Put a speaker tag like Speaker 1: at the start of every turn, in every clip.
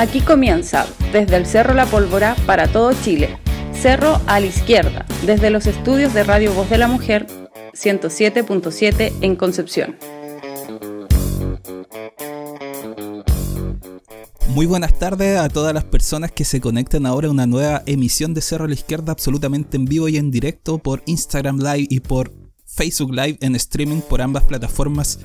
Speaker 1: Aquí comienza, desde el Cerro La Pólvora para todo Chile. Cerro a la izquierda, desde los estudios de Radio Voz de la Mujer 107.7 en Concepción.
Speaker 2: Muy buenas tardes a todas las personas que se conectan ahora a una nueva emisión de Cerro a la Izquierda absolutamente en vivo y en directo por Instagram Live y por Facebook Live en streaming por ambas plataformas.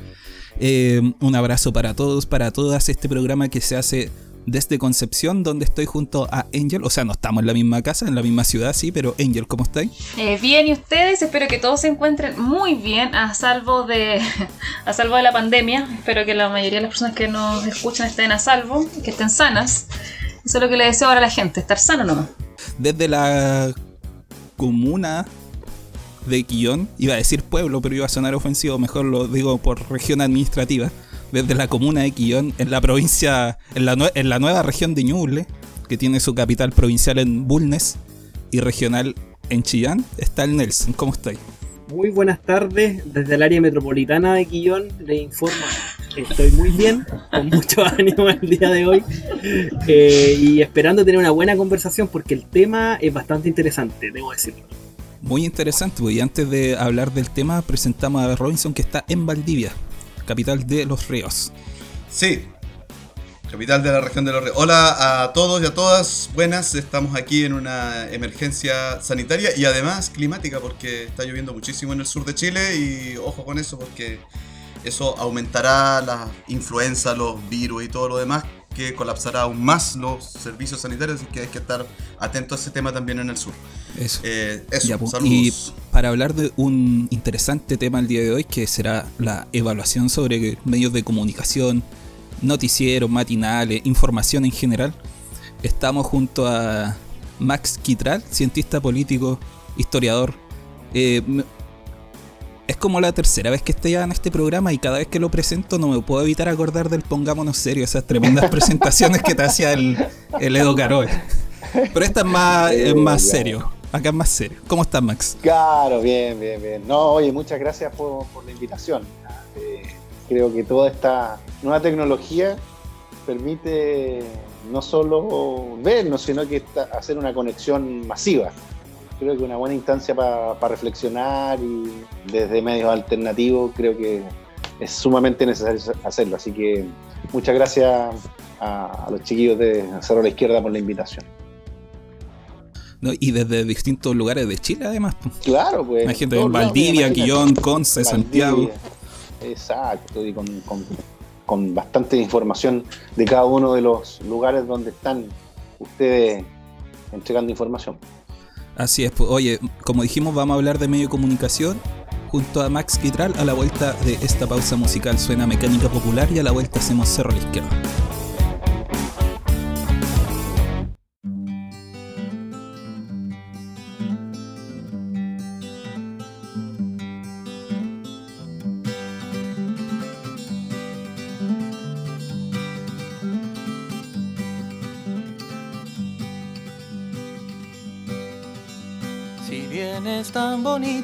Speaker 2: Eh, un abrazo para todos, para todas. Este programa que se hace desde Concepción, donde estoy junto a Angel. O sea, no estamos en la misma casa, en la misma ciudad, sí, pero Angel, ¿cómo estáis?
Speaker 3: Eh, bien, y ustedes, espero que todos se encuentren muy bien, a salvo de a salvo de la pandemia. Espero que la mayoría de las personas que nos escuchan estén a salvo, que estén sanas. Eso es lo que le deseo ahora a la gente, estar sano nomás.
Speaker 2: Desde la comuna de Quillón, iba a decir pueblo, pero iba a sonar ofensivo, mejor lo digo por región administrativa desde la comuna de Quillón, en la provincia, en la, en la nueva región de Ñuble, que tiene su capital provincial en Bulnes y regional en Chillán, está el Nelson. ¿Cómo estáis?
Speaker 4: Muy buenas tardes, desde el área metropolitana de Quillón le informo. Estoy muy bien, con mucho ánimo el día de hoy eh, y esperando tener una buena conversación porque el tema es bastante interesante, debo decirlo.
Speaker 2: Muy interesante, pues, y antes de hablar del tema presentamos a Robinson que está en Valdivia capital de Los Ríos.
Speaker 5: Sí, capital de la región de Los Ríos. Hola a todos y a todas, buenas, estamos aquí en una emergencia sanitaria y además climática porque está lloviendo muchísimo en el sur de Chile y ojo con eso porque eso aumentará la influenza, los virus y todo lo demás que colapsará aún más los servicios sanitarios y que hay que estar atento a ese tema también en el sur.
Speaker 2: Eso. Eh, eso pues, y para hablar de un interesante tema el día de hoy, que será la evaluación sobre medios de comunicación, noticieros, matinales, información en general, estamos junto a Max Quitral, cientista político, historiador. Eh, es como la tercera vez que estoy en este programa y cada vez que lo presento no me puedo evitar acordar del Pongámonos Serio, esas tremendas presentaciones que te hacía el, el Edo Caroe. Pero esta es más, más serio. Acá es más serio. ¿Cómo estás, Max?
Speaker 6: Claro, bien, bien, bien. No, oye, muchas gracias por, la invitación. Eh, creo que toda esta nueva tecnología permite no solo vernos, sino que hacer una conexión masiva creo que una buena instancia para reflexionar y desde medios alternativos creo que es sumamente necesario hacerlo. Así que muchas gracias a, los chiquillos de Cerro la Izquierda por la invitación.
Speaker 2: y desde distintos lugares de Chile además.
Speaker 6: Claro, pues.
Speaker 2: Gente en Valdivia, Quillón, Conce, Santiago.
Speaker 6: Exacto, y con, con bastante información de cada uno de los lugares donde están ustedes entregando información.
Speaker 2: Así es, pues, oye, como dijimos, vamos a hablar de medio de comunicación junto a Max Quitral a la vuelta de esta pausa musical. Suena mecánica popular y a la vuelta hacemos cerro a la izquierda.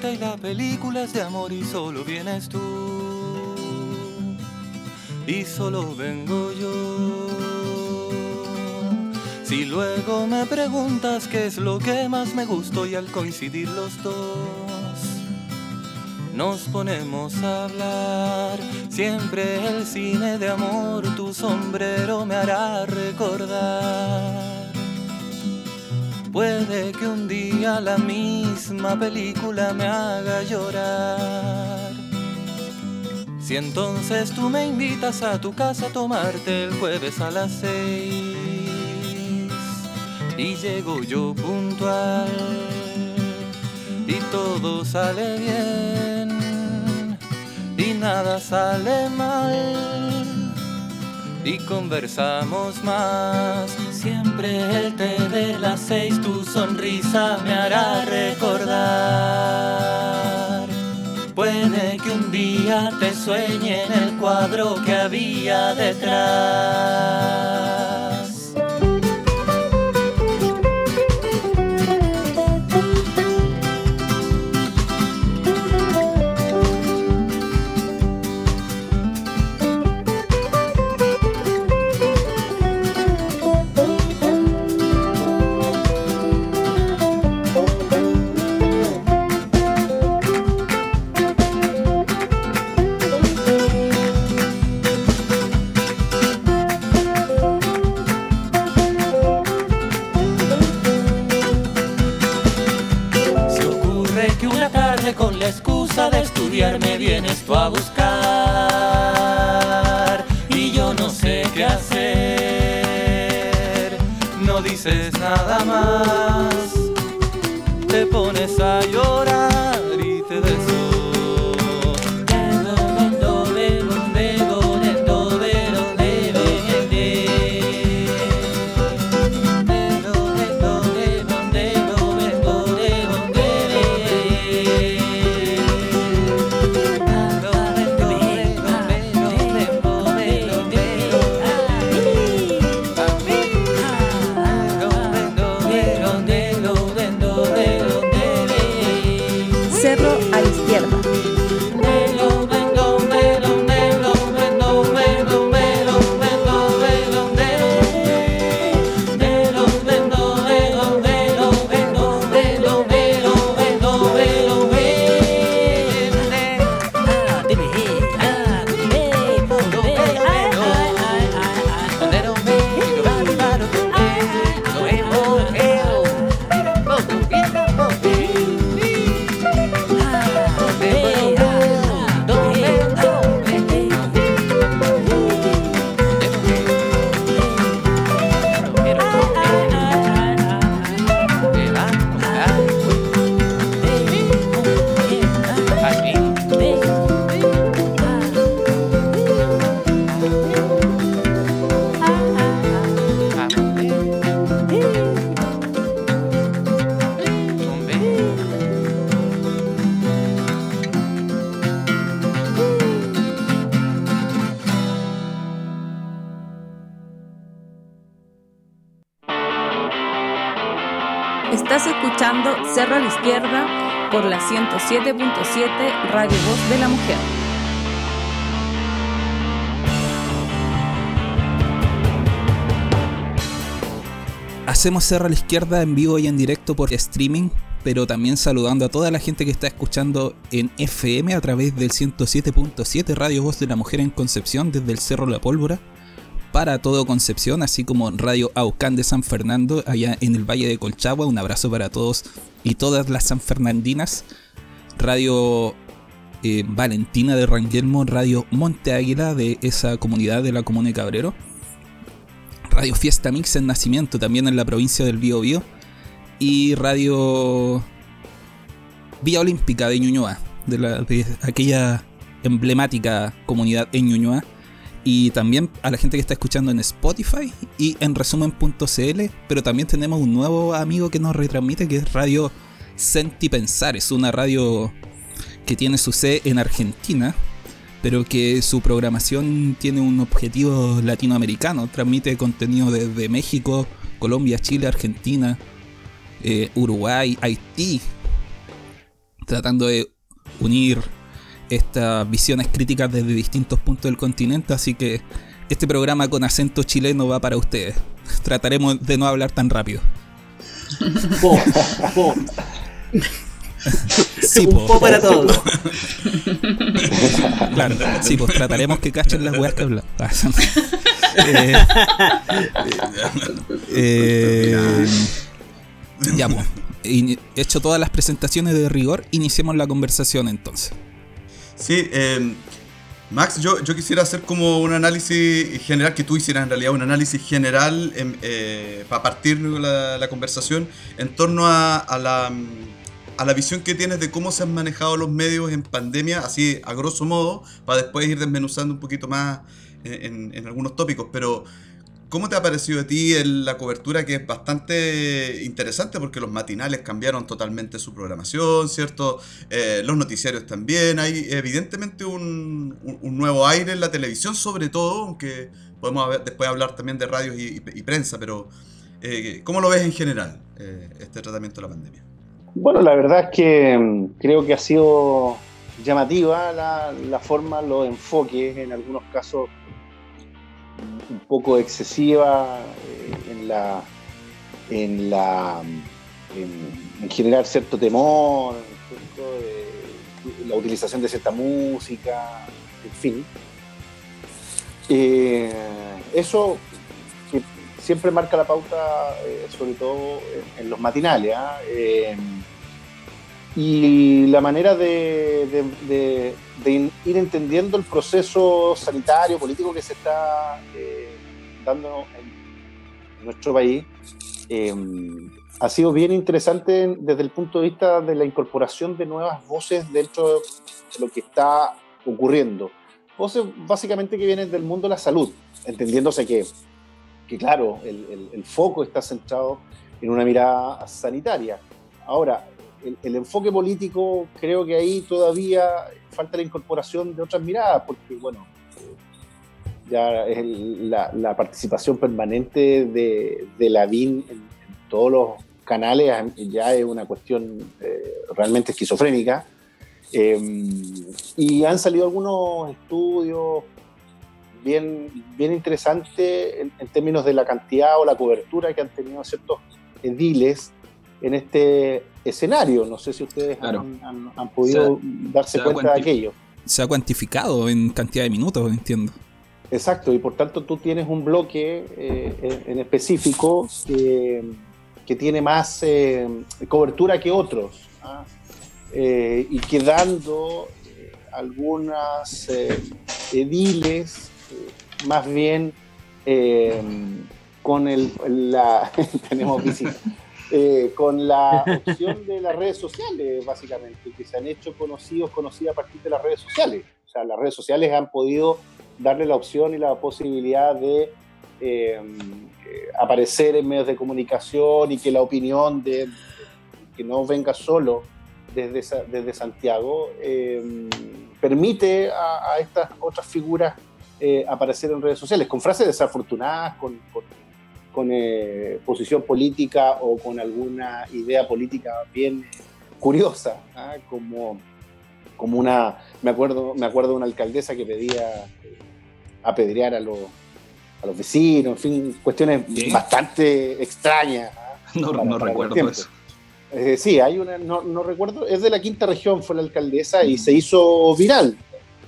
Speaker 7: Y la película es de amor y solo vienes tú. Y solo vengo yo. Si luego me preguntas qué es lo que más me gustó y al coincidir los dos, nos ponemos a hablar. Siempre el cine de amor, tu sombrero me hará recordar Puede que un día la misma película me haga llorar. Si entonces tú me invitas a tu casa a tomarte el jueves a las seis y llego yo puntual y todo sale bien y nada sale mal y conversamos más. Siempre el té de las seis, tu sonrisa me hará recordar. Puede que un día te sueñe en el cuadro que había detrás. a buscar y yo no sé qué hacer. No dices nada más, te pones a llorar.
Speaker 1: Cerro a la Izquierda por la 107.7 Radio Voz de la Mujer.
Speaker 2: Hacemos Cerro a la Izquierda en vivo y en directo por streaming, pero también saludando a toda la gente que está escuchando en FM a través del 107.7 Radio Voz de la Mujer en Concepción desde el Cerro La Pólvora para todo Concepción, así como Radio Aucán de San Fernando, allá en el Valle de Colchagua. Un abrazo para todos y todas las sanfernandinas. Radio eh, Valentina de Ranguelmo, Radio Monte Águila de esa comunidad de la Comuna de Cabrero. Radio Fiesta Mix en Nacimiento, también en la provincia del Bío Bío. Y Radio Vía Olímpica de Ñuñoa, de, de aquella emblemática comunidad en Ñuñoa y también a la gente que está escuchando en Spotify y en resumen.cl, pero también tenemos un nuevo amigo que nos retransmite que es Radio Senti Pensar, es una radio que tiene su sede en Argentina, pero que su programación tiene un objetivo latinoamericano, transmite contenido desde México, Colombia, Chile, Argentina, eh, Uruguay, Haití, tratando de unir estas visiones críticas desde distintos puntos del continente, así que este programa con acento chileno va para ustedes. Trataremos de no hablar tan rápido. Po, po.
Speaker 4: Sí, po. Un po para todos.
Speaker 2: claro, sí, pues trataremos que cachen las weas que hablan. eh, eh, ya, pues. Hecho todas las presentaciones de rigor, iniciemos la conversación entonces.
Speaker 5: Sí, em, Max, yo, yo quisiera hacer como un análisis general, que tú hicieras en realidad un análisis general em, eh, para partir la, la conversación en torno a, la, a la visión que tienes de cómo se han manejado los medios en pandemia, así a grosso modo, para después ir desmenuzando un poquito más en, en algunos tópicos, pero ¿Cómo te ha parecido a ti la cobertura que es bastante interesante porque los matinales cambiaron totalmente su programación, ¿cierto? Eh, los noticiarios también. Hay evidentemente un, nuevo aire en la televisión sobre todo, aunque podemos después hablar también de radios y, prensa, pero eh, ¿cómo lo ves en general eh, este tratamiento de la pandemia?
Speaker 6: Bueno, la verdad es que mm, creo que ha sido llamativa la, la forma, los enfoques, en algunos casos un poco excesiva eh, en la en la en, generar cierto temor, la utilización de cierta música, en fin. Eh, eso siempre marca la pauta, eh, sobre todo en, los matinales. ¿ah? y la manera de, ir entendiendo el proceso sanitario, político que se está eh, dando en nuestro país, em, ha sido bien interesante desde el punto de vista de la incorporación de nuevas voces dentro de lo que está ocurriendo. Voces básicamente que vienen del mundo de la salud, entendiéndose que, que claro, el, el, foco está centrado en una mirada sanitaria. Ahora, el, el, enfoque político creo que ahí todavía falta la incorporación de otras miradas, porque bueno, ya la, participación permanente de, de la DIN en, en todos los canales ya es una cuestión eh, realmente esquizofrénica. Em, y han salido algunos estudios bien, bien interesantes en, términos de la cantidad o la cobertura que han tenido ciertos ediles en este escenario. No sé si ustedes han, podido darse cuenta de aquello.
Speaker 2: Se ha cuantificado en cantidad de minutos, entiendo.
Speaker 6: Exacto, y por tanto tú tienes un bloque eh, en específico que que tiene más eh, cobertura que otros, ¿ah? eh, y quedando algunas ediles más bien con el, la, tenemos con la opción de las redes sociales, básicamente, que se han hecho conocidos, conocidas a partir de las redes sociales. O sea, las redes sociales han podido darle la opción y la posibilidad de aparecer en medios de comunicación y que la opinión de que no venga solo desde, desde Santiago eh, permite a, estas otras figuras eh, aparecer en redes sociales con frases desafortunadas, con, eh, posición política o con alguna idea política bien curiosa, ¿ah? como, como una, me acuerdo, me acuerdo de una alcaldesa que pedía apedrear a los a los vecinos, en fin, cuestiones bastante extrañas.
Speaker 2: ¿ah? No, no recuerdo eso.
Speaker 6: Eh, sí, hay una, no, no, recuerdo, es de la quinta región, fue la alcaldesa y se hizo viral.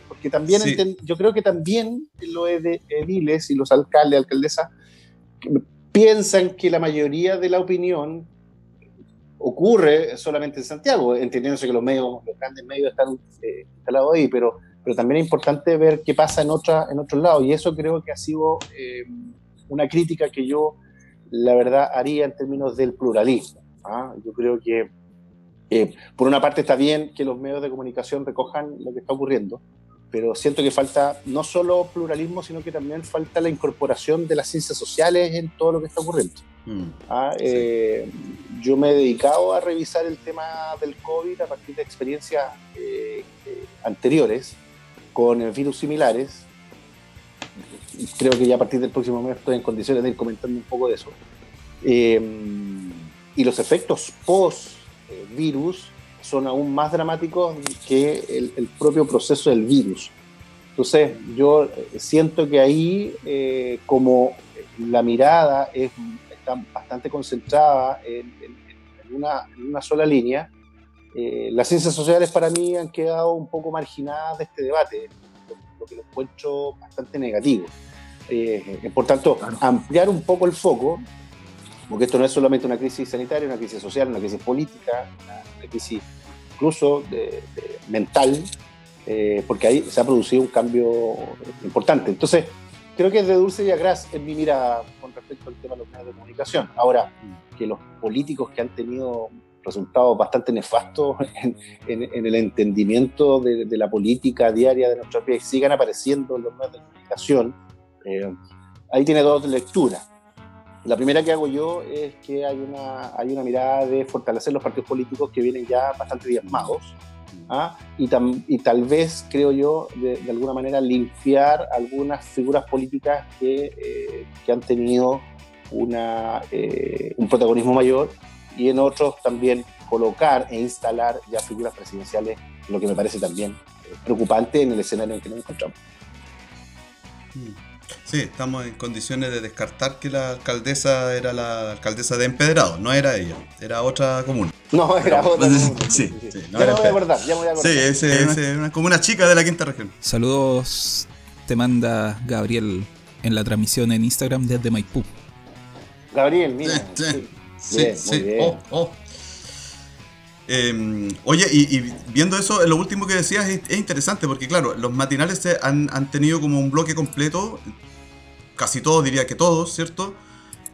Speaker 6: Porque también, yo creo que también los ediles y los alcaldes, alcaldesas, piensan que la mayoría de la opinión ocurre solamente en Santiago, entendiéndose que los medios, los grandes medios están eh, instalados ahí, pero pero también es importante ver qué pasa en, otra, en otros lados. Y eso creo que ha sido eh, una crítica que yo, la verdad, haría en términos del pluralismo. ¿ah? Yo creo que, eh, por una parte, está bien que los medios de comunicación recojan lo que está ocurriendo, pero siento que falta no solo pluralismo, sino que también falta la incorporación de las ciencias sociales en todo lo que está ocurriendo. Mm, ¿ah? eh, yo me he dedicado a revisar el tema del COVID a partir de experiencias anteriores con virus similares. Creo que ya a partir del próximo mes estoy en condiciones de ir comentando un poco de eso. Em, y los efectos post-virus son aún más dramáticos que el, propio proceso del virus. Entonces, yo eh, siento que ahí, eh, como la mirada es, está bastante concentrada en, una, en una sola línea, eh, las ciencias sociales para mí han quedado un poco marginadas de este debate, lo, que lo encuentro bastante negativo. Eh, por tanto, ampliar un poco el foco, porque esto no es solamente una crisis sanitaria, una crisis social, una crisis política, una, crisis incluso mental, eh, porque ahí se ha producido un cambio importante. Entonces, creo que es de dulce y a gras en mi mira con respecto al tema de los medios de comunicación. Ahora, que los políticos que han tenido resultados bastante nefastos en, el entendimiento de, la política diaria de nuestro país sigan apareciendo en los medios de comunicación, eh, ahí tiene dos lecturas. La primera que hago yo es que hay una, hay una mirada de fortalecer los partidos políticos que vienen ya bastante diezmados ¿ah? y, y, tal vez, creo yo, de, alguna manera limpiar algunas figuras políticas que, eh, que han tenido una, eh, un protagonismo mayor y en otros también colocar e instalar ya figuras presidenciales, lo que me parece también eh, preocupante en el escenario en que nos encontramos.
Speaker 5: Mm. Sí, estamos en condiciones de descartar que la alcaldesa era la alcaldesa de Empedrado, no era ella, era otra comuna.
Speaker 6: No, era otra comuna. Sí, sí, ya, me voy a acordar, ya me voy a acordar.
Speaker 5: Sí, es una comuna chica de la quinta región.
Speaker 2: Saludos, te manda Gabriel en la transmisión en Instagram desde Maipú.
Speaker 6: Gabriel, mira. Sí,
Speaker 5: Sí, sí. Oh, oh. Em, oye, y, viendo eso, lo último que decías es, interesante porque, claro, los matinales han, tenido como un bloque completo casi todos, diría que todos, ¿cierto?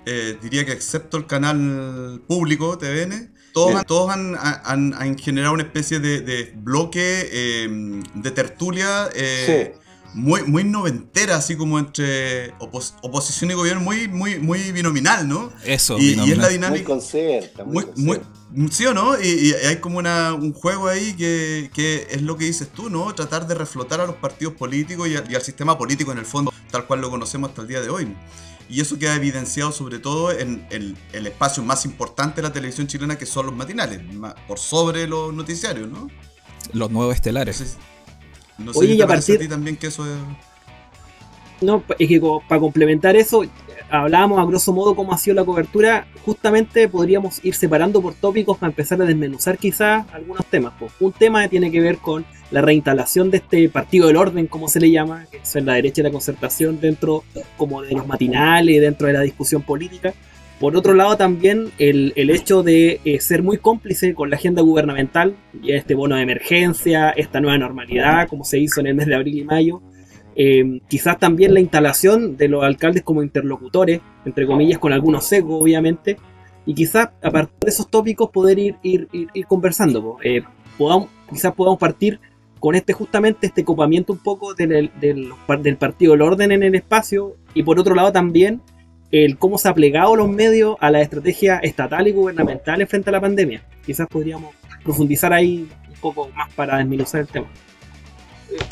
Speaker 5: Eh, diría que excepto el canal público, TVN, todos, todos han, han, generado una especie de, bloque em, de tertulia eh, muy, muy noventera, así como entre oposición y gobierno, muy, muy, muy binominal, ¿no?
Speaker 2: Eso,
Speaker 5: y, y es la dinámica.
Speaker 6: Muy concierta,
Speaker 5: muy, muy, ¿Sí o no? Y, hay como una, un juego ahí que, que, es lo que dices tú, ¿no? Tratar de reflotar a los partidos políticos y, al sistema político en el fondo, tal cual lo conocemos hasta el día de hoy. Y eso queda evidenciado sobre todo en, el espacio más importante de la televisión chilena, que son los matinales, por sobre los noticiarios, ¿no?
Speaker 2: Los nuevos estelares.
Speaker 5: no sé Oye, si a partir... a ti también que eso es...
Speaker 4: No, es que para complementar eso, hablábamos a grosso modo cómo ha sido la cobertura, justamente podríamos ir separando por tópicos para empezar a desmenuzar quizás algunos temas. Un tema tiene que ver con la reinstalación de este partido del orden, como se le llama, que es la derecha de la concertación dentro como de los matinales, dentro de la discusión política. Por otro lado también el, hecho de eh, ser muy cómplice con la agenda gubernamental, y este bono de emergencia, esta nueva normalidad, como se hizo en el mes de abril y mayo, eh, quizás también la instalación de los alcaldes como interlocutores, entre comillas, con algunos sesgos, obviamente, y quizás a partir de esos tópicos poder ir, ir, ir, conversando. Eh, quizás podamos partir con este justamente este copamiento un poco del, del, del, partido del orden en el espacio y por otro lado también el cómo se ha plegado los medios a la estrategia estatal y gubernamental frente a la pandemia. Quizás podríamos profundizar ahí un poco más para desminuzar el tema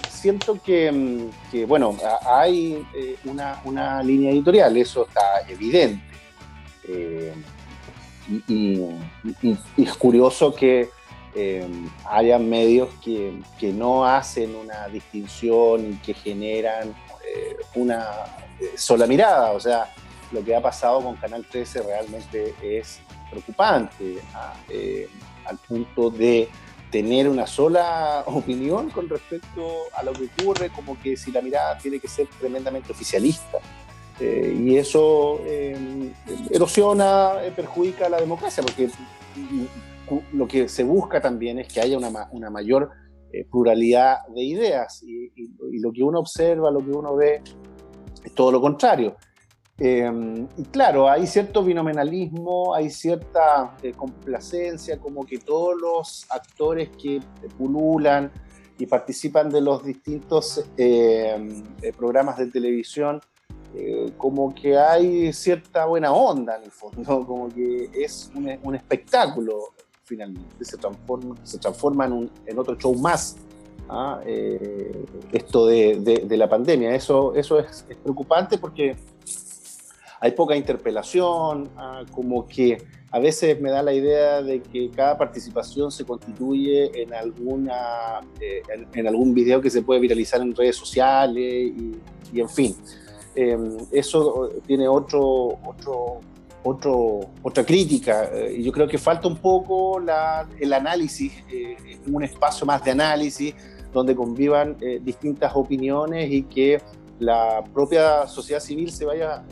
Speaker 6: siento que, mm, bueno, hay eh, una, línea editorial, eso está evidente. Eh, y, es curioso que eh, haya medios que, no hacen una distinción y que generan una sola mirada. O sea, lo que ha pasado con Canal 13 realmente es preocupante ¿ah? al punto de tener una sola opinión con respecto a lo que ocurre, como que si la mirada tiene que ser tremendamente oficialista. Eh, y eso eh, erosiona, eh, perjudica la democracia, porque lo que se busca también es que haya una, una mayor pluralidad de ideas y, y, lo que uno observa, lo que uno ve, es todo lo contrario. Em, y claro, hay cierto binominalismo, hay cierta eh, complacencia, como que todos los actores que pululan y participan de los distintos em, eh, programas de televisión, eh, como que hay cierta buena onda en el fondo, como que es un, espectáculo finalmente, se transforma, se transforma en, un, en otro show más. ¿ah? esto de, la pandemia, eso, eso es, es preocupante porque hay poca interpelación, ah, como que a veces me da la idea de que cada participación se constituye en, alguna, eh, en, algún video que se puede viralizar en redes sociales y, en fin. Em, eso tiene otro, otro, otra crítica eh, y yo creo que falta un poco la, el análisis, eh, un espacio más de análisis donde convivan distintas opiniones y que la propia sociedad civil se vaya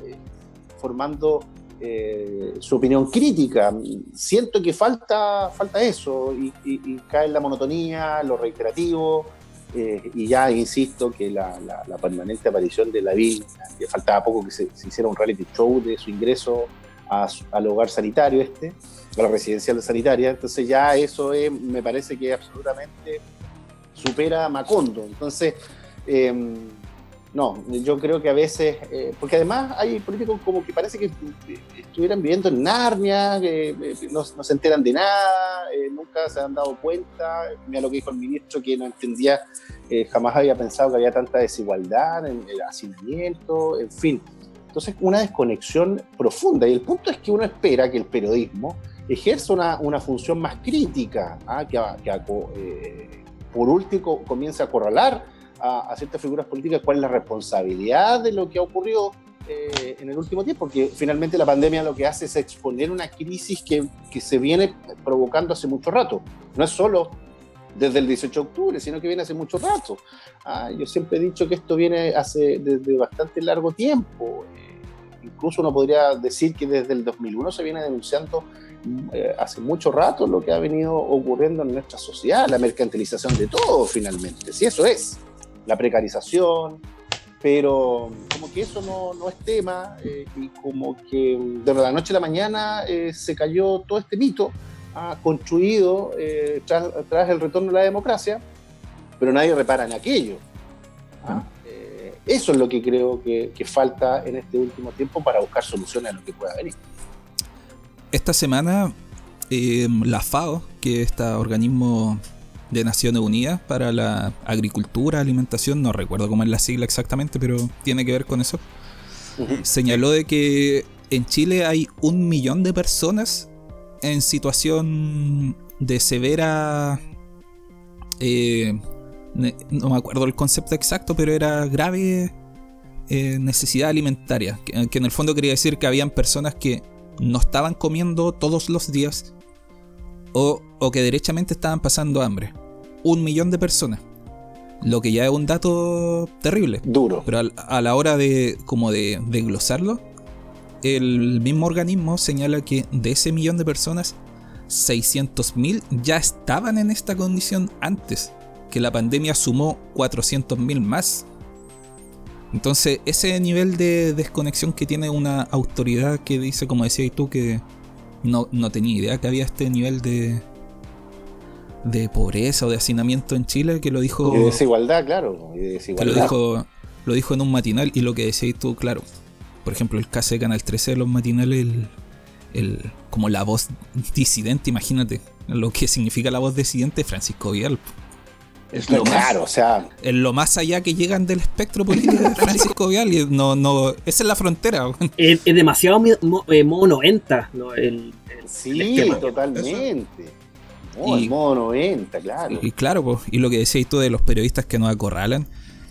Speaker 6: formando eh, su opinión crítica. Siento que falta, falta eso y, cae en la monotonía, lo reiterativo. Eh, y ya insisto que la, permanente aparición de la que faltaba poco que se, hiciera un reality show de su ingreso al hogar sanitario este, a la residencial sanitaria, entonces ya eso me parece que absolutamente supera a Macondo. Entonces, no, yo creo que a veces, eh, porque además hay políticos como que parece que estuvieran viviendo en Narnia, que eh, no, se enteran de nada, eh, nunca se han dado cuenta. Mira lo que dijo el ministro, que no entendía, jamás había pensado que había tanta desigualdad en el hacinamiento, en fin. Entonces, una desconexión profunda. Y el punto es que uno espera que el periodismo ejerza una, una función más crítica, ¿ah? que, que por último comience a acorralar a, ciertas figuras políticas cuál es la responsabilidad de lo que ha ocurrido eh, en el último tiempo, porque finalmente la pandemia lo que hace es exponer una crisis que, que, se viene provocando hace mucho rato. No es solo desde el 18 de octubre, sino que viene hace mucho rato. Ah, yo siempre he dicho que esto viene hace desde bastante largo tiempo. Eh, incluso uno podría decir que desde el 2001 se viene denunciando eh, hace mucho rato lo que ha venido ocurriendo en nuestra sociedad, la mercantilización de todo finalmente, si eso es la precarización, pero como que eso no, no es tema eh, y como que de la noche a la mañana eh, se cayó todo este mito construido eh, tras, el retorno de la democracia, pero nadie repara en aquello. ¿ah? eso es lo que creo que, que, falta en este último tiempo para buscar soluciones a lo que pueda venir.
Speaker 2: Esta semana la FAO, que es este organismo de Naciones Unidas para la Agricultura, Alimentación, no recuerdo cómo es la sigla exactamente, pero tiene que ver con eso. Señaló de que en Chile hay un millón de personas en situación de severa... Eh, no me acuerdo el concepto exacto, pero era grave eh, necesidad alimentaria. Que, que en el fondo quería decir que habían personas que no estaban comiendo todos los días o, que derechamente estaban pasando hambre. Un millón de personas. Lo que ya es un dato terrible.
Speaker 6: Duro.
Speaker 2: Pero a, la hora de como de, glosarlo, el mismo organismo señala que de ese millón de personas, 600.000 ya estaban en esta condición antes, que la pandemia sumó 400.000 más. Entonces, ese nivel de desconexión que tiene una autoridad que dice, como decías tú, que no, no tenía idea que había este nivel de, de pobreza o de hacinamiento en Chile que lo dijo.
Speaker 6: Y desigualdad, claro. desigualdad.
Speaker 2: lo dijo, lo dijo en un matinal y lo que decías tú, claro. Por ejemplo, el caso de Canal 13 de los matinales, el, como la voz disidente, imagínate lo que significa la voz disidente Francisco Vial.
Speaker 6: Es lo claro, o sea.
Speaker 2: En lo más allá que llegan del espectro político de Francisco Vial. Y no, no, esa es la frontera.
Speaker 4: Es, demasiado eh, modo 90.
Speaker 6: sí, totalmente. El modo 90, claro.
Speaker 2: Y, claro, pues, y lo que decías tú de los periodistas que nos acorralan.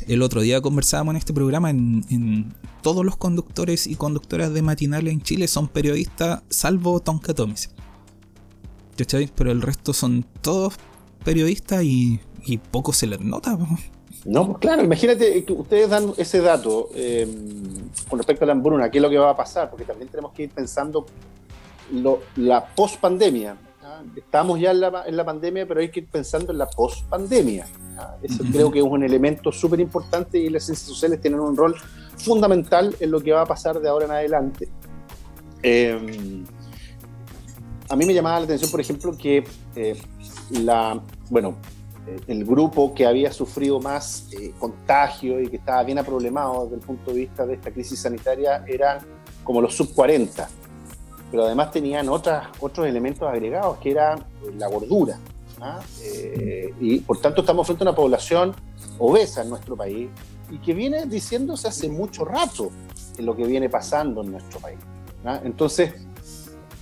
Speaker 2: El otro día conversábamos en este programa en, todos los conductores y conductoras de matinales en Chile son periodistas, salvo Tonka Tomis. Pero el resto son todos periodistas y y poco se les nota.
Speaker 6: No, pues claro, imagínate que ustedes dan ese dato eh, con respecto a la hambruna, qué es lo que va a pasar, porque también tenemos que ir pensando lo, la post-pandemia. Estamos ya en la, en la, pandemia, pero hay que ir pensando en la post-pandemia. Eso creo que es un elemento súper importante y las ciencias sociales tienen un rol fundamental en lo que va a pasar de ahora en adelante. Eh, a mí me llamaba la atención, por ejemplo, que eh, la, bueno, eh, el grupo que había sufrido más eh, contagio y que estaba bien aproblemado desde el punto de vista de esta crisis sanitaria eran como los sub 40, pero además tenían otras, otros elementos agregados que eran la gordura. ¿ah? Eh, y por tanto estamos frente a una población obesa en nuestro país y que viene diciéndose hace mucho rato en lo que viene pasando en nuestro país. ¿ah? Entonces,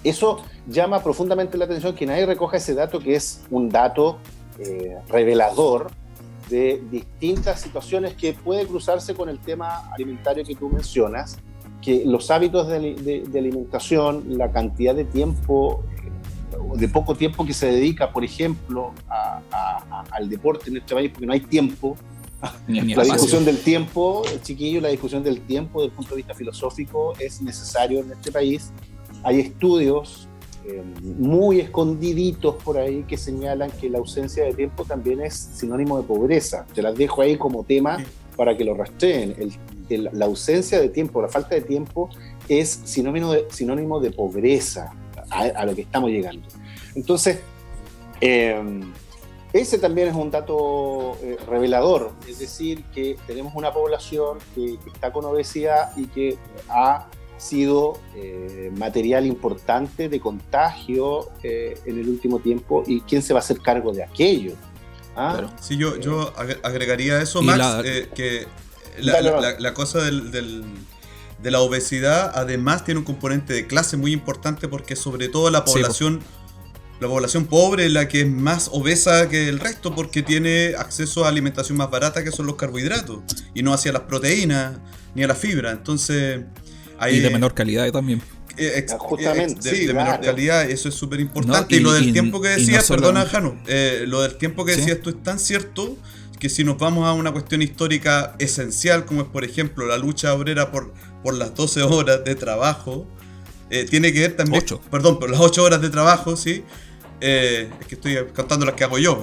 Speaker 6: eso llama profundamente la atención que nadie recoja ese dato que es un dato eh, revelador de distintas situaciones que puede cruzarse con el tema alimentario que tú mencionas, que los hábitos de, alimentación, la cantidad de tiempo, eh, de poco tiempo que se dedica, por ejemplo, al deporte en este país, porque no hay tiempo. la discusión del tiempo, chiquillo, la discusión del tiempo desde el punto de vista filosófico es necesario en este país. Hay estudios eh, muy escondiditos por ahí que señalan que la ausencia de tiempo también es sinónimo de pobreza. Te las dejo ahí como tema para que lo rastreen. La ausencia de tiempo, la falta de tiempo es sinónimo de, sinónimo de pobreza a, lo que estamos llegando. Entonces, eh, ese también es un dato eh, revelador, es decir, que tenemos una población que está con obesidad y que ha sido eh, material importante de contagio eh, en el último tiempo y quién se va a hacer cargo de aquello.
Speaker 5: ¿Ah? Sí, yo, yo agregaría eso, Max, eh, que la, cosa de la obesidad además tiene un componente de clase muy importante porque sobre todo la población... la población pobre es la que es más obesa que el resto porque tiene acceso a alimentación más barata que son los carbohidratos y no hacia las proteínas ni a la fibra. Entonces,
Speaker 2: y de menor calidad también.
Speaker 5: Eh, ah, justamente. sí, de menor calidad, eso es súper importante. y, lo del tiempo que decías, perdona, Jano, eh, lo del tiempo que decías tú es tan cierto que si nos vamos a una cuestión histórica esencial, como es por ejemplo la lucha obrera por, por las 12 horas de trabajo, eh, tiene que ver también. Perdón, por las 8 horas de trabajo, sí. Eh, es que estoy contando las que hago yo.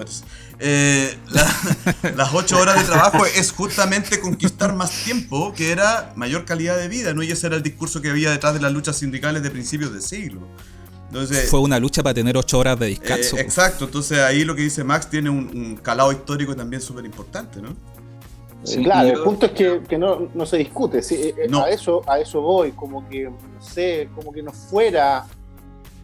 Speaker 5: Eh, las ocho horas de trabajo es justamente conquistar más tiempo, que era mayor calidad de vida, ¿no? Y ese era el discurso que había detrás de las luchas sindicales de principios de siglo.
Speaker 2: Entonces, Fue una lucha para tener ocho horas de descanso.
Speaker 5: Eh, exacto, entonces ahí lo que dice Max tiene un, calado histórico también súper importante, ¿no?
Speaker 6: claro, el punto es que, no, se discute. Eh, a, eso, a eso voy, como que, no sé, como que no fuera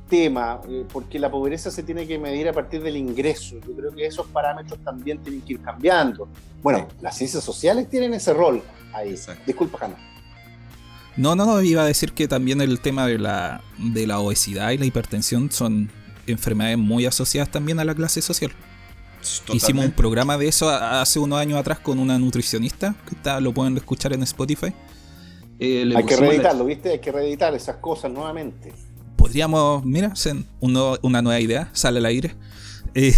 Speaker 6: tema, eh, porque la pobreza se tiene que medir a partir del ingreso. Yo creo que esos parámetros también tienen que ir cambiando. Bueno, las ciencias sociales tienen ese rol ahí. Disculpa, Hanna.
Speaker 2: No, no, no, iba a decir que también el tema de la, de la obesidad y la hipertensión son enfermedades muy asociadas también a la clase social. Hicimos un programa de eso hace unos años atrás con una nutricionista, que está, lo pueden escuchar en Spotify.
Speaker 6: Eh, Hay que reeditarlo, ¿viste? Hay que reeditar esas cosas nuevamente
Speaker 2: podríamos, mira, una nueva idea, sale al aire. Eh,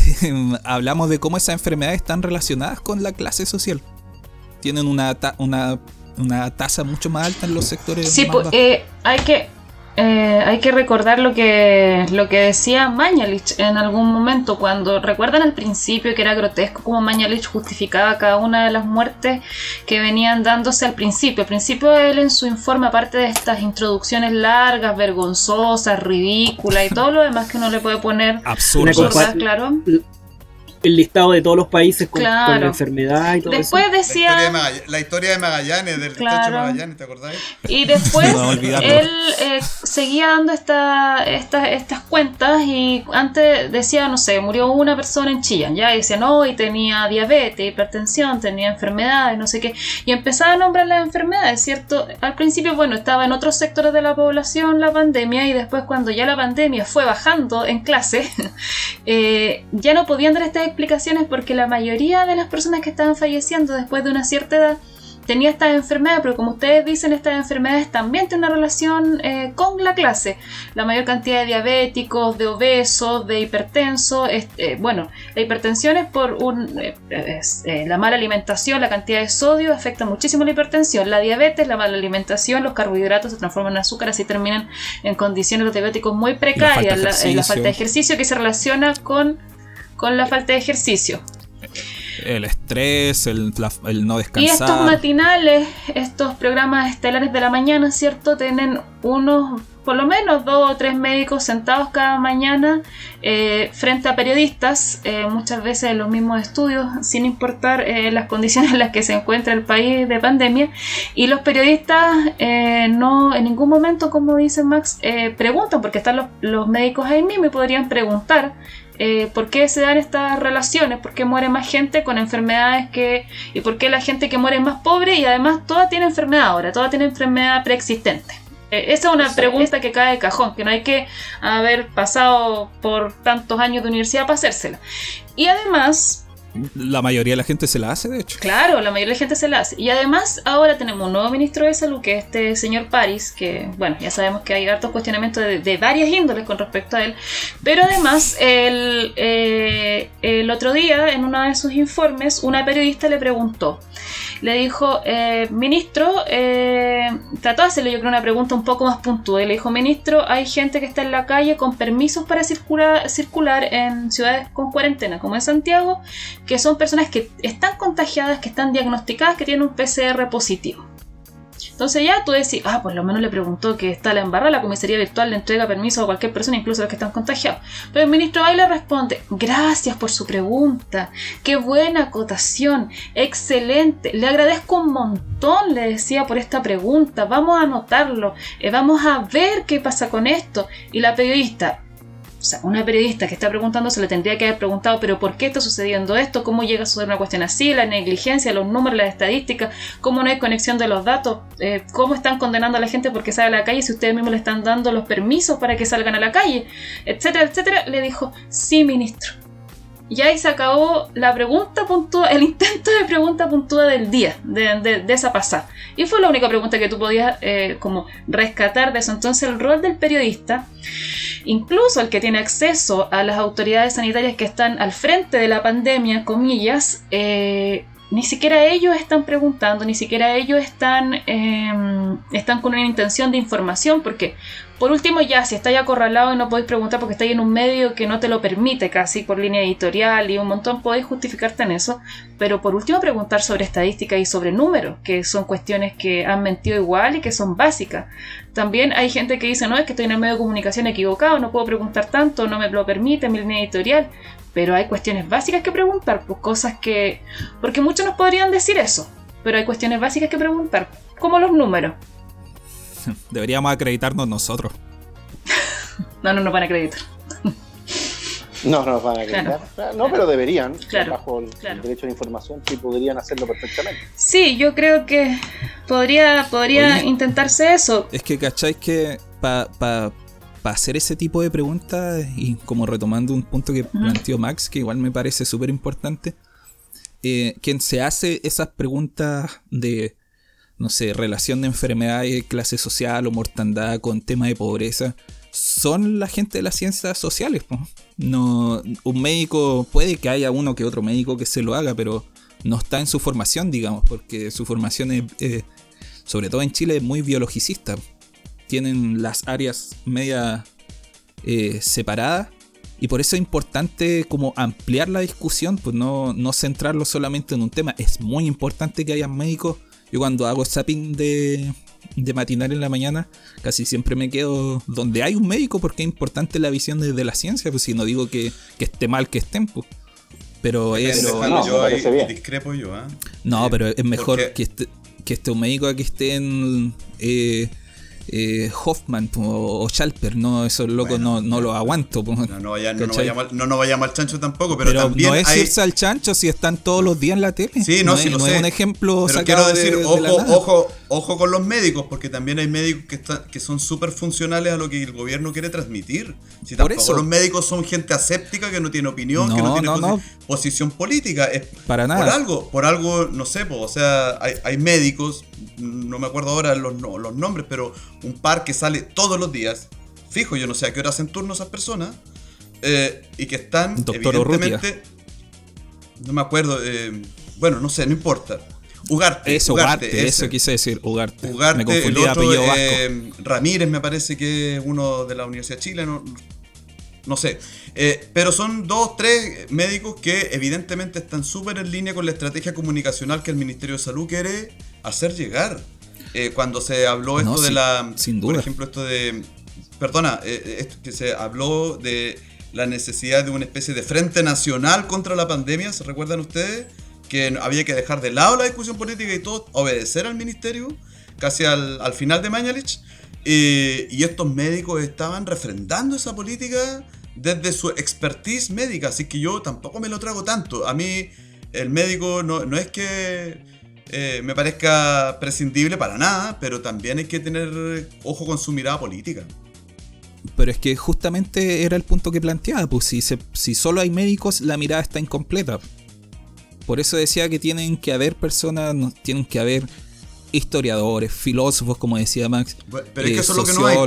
Speaker 2: hablamos de cómo esas enfermedades están relacionadas con la clase social. Tienen una, una, una tasa mucho más alta en los sectores.
Speaker 3: Sí, pues, eh, hay que eh, hay que recordar lo que, lo que decía Mañalich en algún momento, cuando recuerdan al principio que era grotesco como Mañalich justificaba cada una de las muertes que venían dándose al principio. Al principio él en su informe, aparte de estas introducciones largas, vergonzosas, ridículas y todo lo demás que uno le puede poner
Speaker 4: absurdas, claro el listado de todos los países con, la enfermedad y todo
Speaker 3: después decía
Speaker 5: la historia, de Magallanes del claro. de Magallanes ¿te acordáis?
Speaker 3: y después él eh, seguía dando esta, estas cuentas y antes decía no sé murió una persona en Chillán ya y decía no y tenía diabetes hipertensión tenía enfermedades no sé qué y empezaba a nombrar las enfermedades cierto al principio bueno estaba en otros sectores de la población la pandemia y después cuando ya la pandemia fue bajando en clase eh, ya no podían dar estas explicaciones porque la mayoría de las personas que estaban falleciendo después de una cierta edad tenía estas enfermedades, pero como ustedes dicen, estas enfermedades también tienen una relación eh, con la clase. La mayor cantidad de diabéticos, de obesos, de hipertensos. Eh, bueno, la hipertensión es por un, eh, la mala alimentación, la cantidad de sodio afecta muchísimo la hipertensión. La diabetes, la mala alimentación, los carbohidratos se transforman en azúcar, así terminan en condiciones los diabéticos muy precarias. la falta de ejercicio que se relaciona con, con la falta de ejercicio
Speaker 2: el estrés, el, no descansar.
Speaker 3: Y estos matinales, estos programas estelares de la mañana, ¿cierto? Tienen unos, por lo menos dos o tres médicos sentados cada mañana eh, frente a periodistas, eh, muchas veces en los mismos estudios, sin importar eh, las condiciones en las que se encuentra el país de pandemia. Y los periodistas no en ningún momento, como dice Max, preguntan, porque están los, los médicos ahí mismo y podrían preguntar eh, por qué se dan estas relaciones, por qué muere más gente con enfermedades que... y por qué la gente que muere es más pobre y además toda tiene enfermedad ahora, toda tiene enfermedad preexistente. Eh, esa es una pregunta que cae de cajón, que no hay que haber pasado por tantos años de universidad para hacérsela. Y además,
Speaker 2: la mayoría de la gente se la hace, de hecho.
Speaker 3: Claro, la mayoría de la gente se la hace. Y además ahora tenemos un nuevo ministro de salud, que es este señor Paris, que bueno, ya sabemos que hay hartos cuestionamientos de, varias índoles con respecto a él. Pero además, el, eh, el otro día, en uno de sus informes, una periodista le preguntó, le dijo, eh, ministro, eh, trató de hacerle yo creo una pregunta un poco más puntual. Le dijo, ministro, hay gente que está en la calle con permisos para circular, circular en ciudades con cuarentena, como en Santiago, que son personas que están contagiadas, que están diagnosticadas, que tienen un PCR positivo. Entonces ya tú decís, ah, por lo menos le preguntó que está la embarrada, la comisaría virtual le entrega permiso a cualquier persona, incluso a los que están contagiados. Pero el ministro ahí le responde, gracias por su pregunta, qué buena acotación, excelente, le agradezco un montón, le decía por esta pregunta, vamos a anotarlo, eh, vamos a ver qué pasa con esto. Y la periodista, o sea, una periodista que está preguntando se le tendría que haber preguntado, pero ¿por qué está sucediendo esto? ¿Cómo llega a suceder una cuestión así? La negligencia, los números, las estadísticas, ¿cómo no hay conexión de los datos? Eh, ¿Cómo están condenando a la gente porque sale a la calle si ustedes mismos le están dando los permisos para que salgan a la calle? Etcétera, etcétera. Le dijo, sí, ministro. Y ahí se acabó la pregunta puntual, el intento de pregunta puntual del día, de, esa pasada. Y fue la única pregunta que tú podías eh, como rescatar de eso. Entonces el rol del periodista incluso el que tiene acceso a las autoridades sanitarias que están al frente de la pandemia, comillas, eh, ni siquiera ellos están preguntando, ni siquiera ellos están, em, están con una intención de información, porque por último ya, si estáis acorralado y no podéis preguntar porque estáis en un medio que no te lo permite casi por línea editorial y un montón, podéis justificarte en eso, pero por último preguntar sobre estadística y sobre números, que son cuestiones que han mentido igual y que son básicas. También hay gente que dice, no, es que estoy en el medio de comunicación equivocado, no puedo preguntar tanto, no me lo permite mi línea editorial, pero hay cuestiones básicas que preguntar, pues cosas que... Porque muchos nos podrían decir eso, pero hay cuestiones básicas que preguntar, como los números.
Speaker 2: Deberíamos acreditarnos nosotros.
Speaker 3: no, no nos van a acreditar.
Speaker 6: No, no nos van a acreditar. no, pero deberían. bajo el, derecho de información, sí podrían hacerlo perfectamente.
Speaker 3: Sí, yo creo que podría, podría intentarse eso.
Speaker 2: Es que, ¿cacháis que para hacer ese tipo de preguntas, y como retomando un punto que planteó Max, que igual me parece súper importante, eh, quien se hace esas preguntas de, no sé, relación de enfermedades, clase social o mortandad con tema de pobreza, son la gente de las ciencias sociales. No, un médico, puede que haya uno que otro médico que se lo haga, pero no está en su formación, digamos, porque su formación es, sobre todo en Chile, es muy biologicista tienen las áreas media eh, separadas y por eso es importante como ampliar la discusión, pues no, no centrarlo solamente en un tema. Es muy importante que haya médicos. Yo cuando hago zapping de, de matinal en la mañana, casi siempre me quedo donde hay un médico porque es importante la visión desde la ciencia, pues si no digo que, esté mal que estén, pues. Pero es...
Speaker 5: no, yo discrepo yo, ¿ah?
Speaker 2: No, pero es mejor que, esté, que esté un médico a que estén... Eh, eh, Hoffman o, Schalper, no, esos locos no, no los aguanto.
Speaker 5: No, no, vaya, no, no, vayamos al chancho tampoco, pero, también
Speaker 2: no es irse al chancho si están todos los días en la tele.
Speaker 5: Sí, no, no
Speaker 2: es un ejemplo
Speaker 5: pero quiero decir, ojo, ojo, ojo con los médicos, porque también hay médicos que, que son súper funcionales a lo que el gobierno quiere transmitir. Si tampoco los médicos son gente aséptica que no tiene opinión, que no tiene posición política. Es
Speaker 2: Para nada.
Speaker 5: Por algo, por algo, no sé, o sea, hay, hay médicos, no me acuerdo ahora los, los nombres, pero un par que sale todos los días, fijo, yo no sé a qué hora hacen turno esas personas, eh, y que están,
Speaker 2: Doctor evidentemente,
Speaker 5: no me acuerdo, eh, bueno, no sé, no importa. Ugarte.
Speaker 2: Eso, Ugarte, eso quise decir, Ugarte.
Speaker 5: Ugarte, me el otro, eh, Ramírez me parece que es uno de la Universidad de Chile, no, no sé. pero son dos, tres médicos que evidentemente están súper en línea con la estrategia comunicacional que el Ministerio de Salud quiere hacer llegar. Eh, cuando se habló esto de la.
Speaker 2: Sin
Speaker 5: Por ejemplo, esto de. Perdona, eh, eh, esto que se habló de la necesidad de una especie de frente nacional contra la pandemia, ¿se recuerdan ustedes? Que había que dejar de lado la discusión política y todo, obedecer al ministerio, casi al, al final de Mañalich. y estos médicos estaban refrendando esa política desde su expertise médica, así que yo tampoco me lo trago tanto. A mí el médico no, no es que eh, me parezca prescindible para nada, pero también hay que tener ojo con su mirada política.
Speaker 2: Pero es que justamente era el punto que planteaba, pues si, si solo hay médicos, la mirada está incompleta. Por eso decía que tienen que haber personas, tienen que haber historiadores, filósofos, como decía Max,
Speaker 5: pero es que eso es lo que no hay.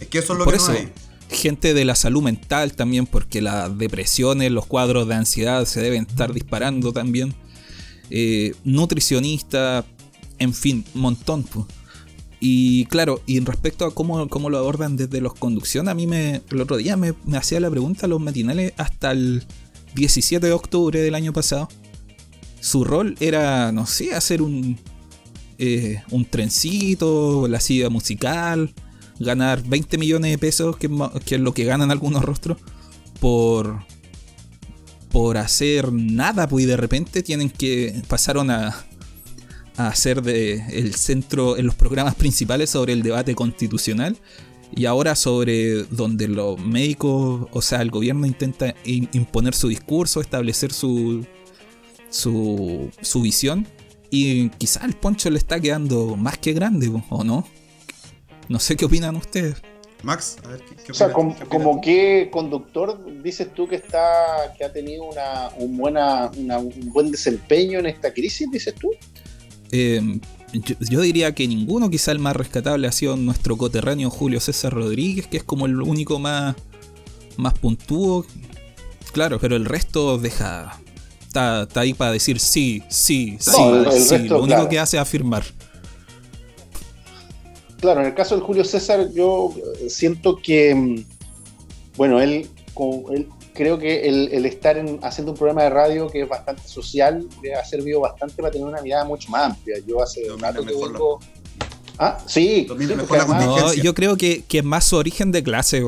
Speaker 5: Es que eso es lo que no hay.
Speaker 2: Gente de la salud mental también, porque las depresiones, los cuadros de ansiedad se deben estar disparando también. Eh, nutricionista, en fin, montón. Y claro, y respecto a cómo, cómo, lo abordan desde los conducción, a mí me, el otro día me, hacía la pregunta a los matinales hasta el 17 de octubre del año pasado. Su rol era, no sé, hacer un, eh, un trencito, la silla musical, ganar 20 millones de pesos, que, que es lo que ganan algunos rostros, por, por hacer nada, pues y de repente tienen que pasaron a, a hacer de el centro en los programas principales sobre el debate constitucional y ahora sobre donde los médicos, o sea, el gobierno intenta imponer su discurso, establecer su, su, su visión y quizá el poncho le está quedando más que grande, ¿o no? No sé qué opinan ustedes.
Speaker 5: Max, a ver, ¿qué,
Speaker 6: O sea, como, qué conductor dices tú que está que ha tenido una, un, buena, un buen desempeño en esta crisis, dices tú?
Speaker 2: Em, yo, diría que ninguno, quizá el más rescatable ha sido nuestro coterráneo Julio César Rodríguez, que es como el único más, más puntúo. Claro, pero el resto deja está, ahí para decir sí, sí, sí, sí. lo único que hace es afirmar.
Speaker 6: Claro, en el caso del Julio César, yo siento que, mm, bueno, él, él creo que el, estar haciendo un programa de radio que es bastante social le ha servido bastante para tener una mirada mucho más amplia. Yo hace un rato que vengo. Ah, sí.
Speaker 2: yo creo que, que, es más su origen de clase,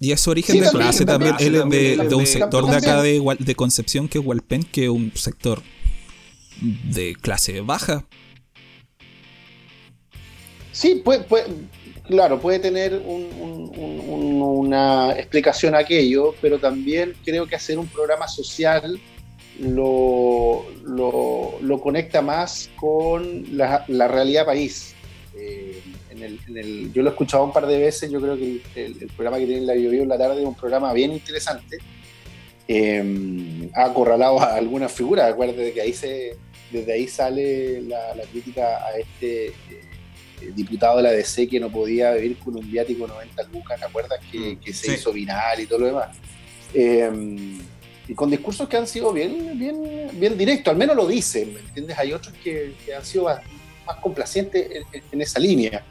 Speaker 2: Y es su origen de clase también. Él es de, un sector de acá de, de Concepción que es Hualpen, que es un sector de clase baja.
Speaker 6: Sí, pues, pues claro, puede tener una explicación a aquello, pero también creo que hacer un programa social lo, lo, conecta más con la, realidad país. Eh, en el, yo lo he escuchado un par de veces, yo creo que el, programa que tiene la Bio, en la tarde es un programa bien interesante. Eh, ha acorralado a algunas figuras, acuérdate que ahí se, desde ahí sale la, crítica a este... Eh, eh, diputado de la DC que no podía vivir con un viático 90 lucas, ¿te acuerdas? Que, mm, se hizo viral y todo lo demás. Eh, y con discursos que han sido bien, bien, bien directos, al menos lo dicen, ¿me entiendes? Hay otros que, han sido más, complacientes en, esa línea.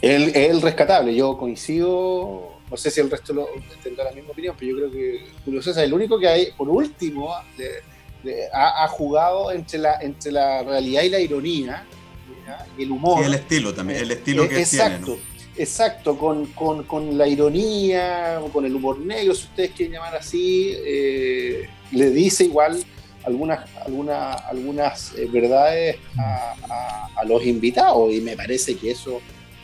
Speaker 6: Es el rescatable, yo coincido, no sé si el resto lo, tendrá la misma opinión, pero yo creo que Julio César es el único que hay, por último, ha, ha, jugado entre la, entre la realidad y la ironía, el humor.
Speaker 5: el estilo también, el estilo que
Speaker 6: exacto,
Speaker 5: tiene.
Speaker 6: Exacto, con, con, la ironía, con el humor negro, si ustedes quieren llamar así, eh, le dice igual algunas, algunas, algunas eh, verdades a, los invitados y me parece que eso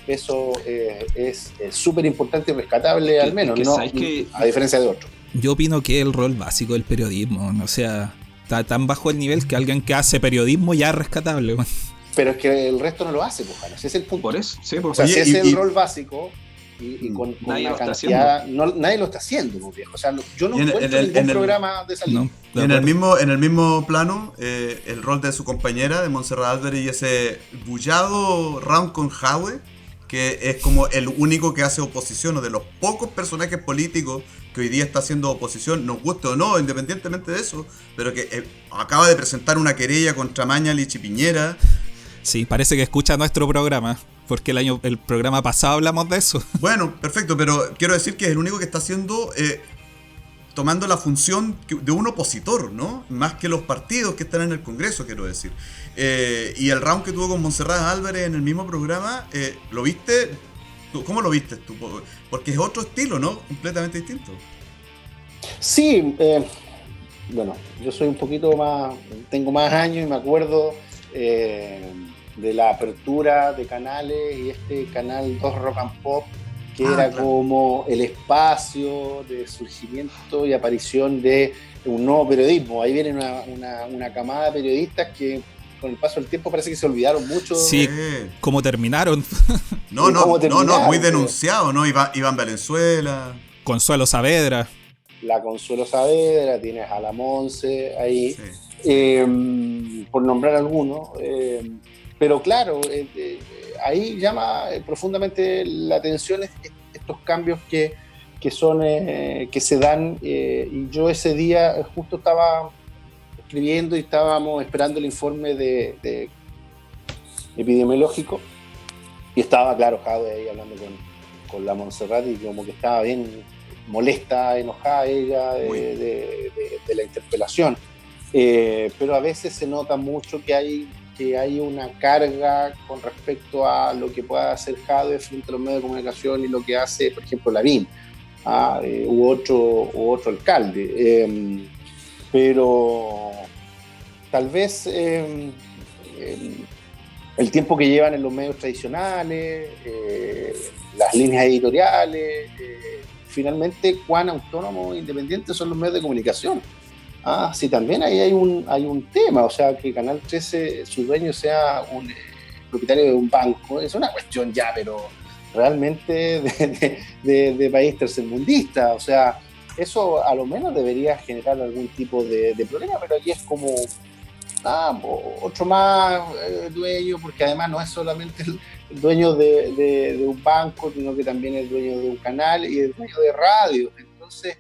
Speaker 6: eso eh, es súper importante y rescatable al menos, ¿no? a diferencia de otros.
Speaker 2: Yo opino que es el rol básico del periodismo, o sea, está tan bajo el nivel que alguien que hace periodismo ya es rescatable.
Speaker 6: Pero es que el resto no lo hace, pues, ese es el punto.
Speaker 2: Por eso, sí,
Speaker 6: O sea, si es el rol básico y, mm, con, nadie una cantidad, no, nadie lo está haciendo, pues, viejo. O sea, yo no encuentro en ningún programa de salida.
Speaker 5: en el mismo, en el mismo plano, eh, el rol de su compañera, de Montserrat Álvarez, y ese bullado round con Howe, que es como el único que hace oposición, o de los pocos personajes políticos que hoy día está haciendo oposición, nos guste o no, independientemente de eso, pero que eh, acaba de presentar una querella contra Mañalich y Piñera,
Speaker 2: Sí, parece que escucha nuestro programa, porque el año, el programa pasado hablamos de eso.
Speaker 5: Bueno, perfecto, pero quiero decir que es el único que está haciendo, eh, tomando la función de un opositor, ¿no? Más que los partidos que están en el Congreso, quiero decir. Eh, y el round que tuvo con Monserrat Álvarez en el mismo programa, eh, ¿lo viste? ¿Cómo lo viste tú? Porque es otro estilo, ¿no? Completamente distinto.
Speaker 6: Sí, bueno, yo soy un poquito más, tengo más años y me acuerdo de la apertura de canales y este canal 2 Rock and Pop, que ah, era como el espacio de surgimiento y aparición de un nuevo periodismo. Ahí viene una, una, camada de periodistas que con el paso del tiempo parece que se olvidaron mucho.
Speaker 2: Sí, cómo terminaron.
Speaker 5: No, no, no, no, muy denunciado, ¿no? Iván, Iván Valenzuela.
Speaker 2: Consuelo Saavedra.
Speaker 6: La Consuelo Saavedra, tienes a la Monse ahí, em, por nombrar algunos. Eh, pero claro, eh, eh, ahí llama eh, profundamente la atención estos cambios que, son, que se dan. y yo ese día justo estaba escribiendo y estábamos esperando el informe de, epidemiológico y estaba, claro, Jade ahí hablando con, la Montserrat y como que estaba bien molesta, enojada ella de, la interpelación. pero a veces se nota mucho que hay que hay una carga con respecto a lo que pueda hacer Jade frente a los medios de comunicación y lo que hace, por ejemplo, Lavín ¿ah? eh, u, otro, u otro alcalde. Em, pero tal vez em, em, el tiempo que llevan en los medios tradicionales, eh, las líneas editoriales, eh, finalmente cuán autónomos e independientes son los medios de comunicación. Ah, sí, también ahí hay un, hay un tema, o sea, que Canal 13, su dueño sea un eh, propietario de un banco, es una cuestión ya, pero realmente de, país tercermundista, o sea, eso a lo menos debería generar algún tipo de, problema, pero aquí es como ah, otro más eh, dueño, porque además no es solamente el, dueño de, un banco, sino que también es dueño de un canal y el dueño de radio. Entonces,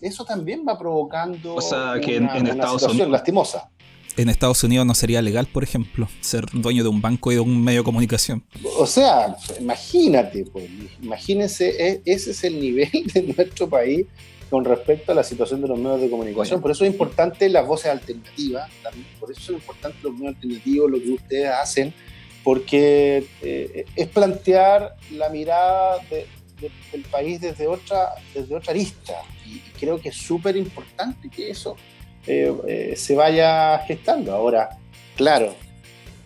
Speaker 6: eso también va provocando
Speaker 2: o sea, que en, Estados situación
Speaker 6: lastimosa.
Speaker 2: En Estados Unidos no sería legal, por ejemplo, ser dueño de un banco y de un medio de comunicación.
Speaker 6: O sea, imagínate, pues, imagínense, e, ese es el nivel de nuestro país con respecto a la situación de los medios de comunicación. Por eso es importante las voces alternativas, por eso es importante los medios alternativos, lo que ustedes hacen, porque eh, es plantear la mirada del país desde otra, desde otra arista. Y creo que es súper importante que eso eh, eh, se vaya gestando. Ahora, claro,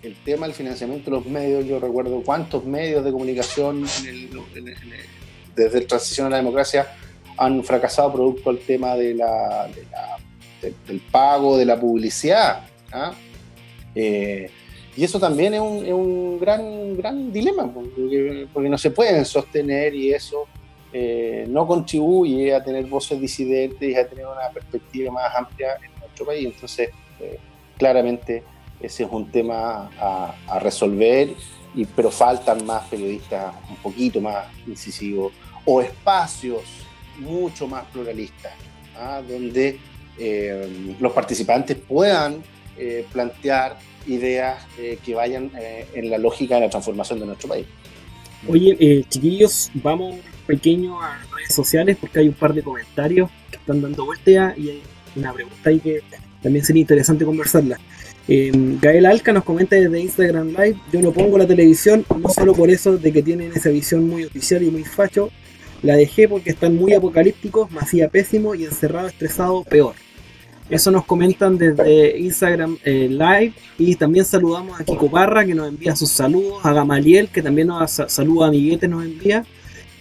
Speaker 6: el tema del financiamiento de los medios, yo recuerdo cuántos medios de comunicación desde el transición a la democracia han fracasado producto del tema de la, del pago, de la publicidad. ¿ah? Eh, y eso también es un, es un gran, gran dilema, porque, no se pueden sostener y eso eh, no contribuye a tener voces disidentes y a tener una perspectiva más amplia en nuestro país. Entonces, eh, claramente ese es un tema a, resolver, pero faltan más periodistas un poquito más incisivos o espacios mucho más pluralista, ¿ah? donde eh, los participantes puedan plantear ideas eh, que vayan en la lógica de la transformación de nuestro país.
Speaker 4: Oye, chiquillos, vamos pequeño a redes sociales porque hay un par de comentarios que están dando vuelta y hay una pregunta ahí que también sería interesante conversarla. Gael Alca nos comenta desde Instagram Live, yo no pongo la televisión no solo por eso de que tienen esa visión muy oficial y muy facho, la dejé porque están muy apocalípticos, me hacía pésimo y encerrado, estresado, peor. Eso nos comentan desde Instagram eh, Live y también saludamos a Kiko Barra que nos envía sus saludos, a Gamaliel que también nos saluda, a Miguete nos envía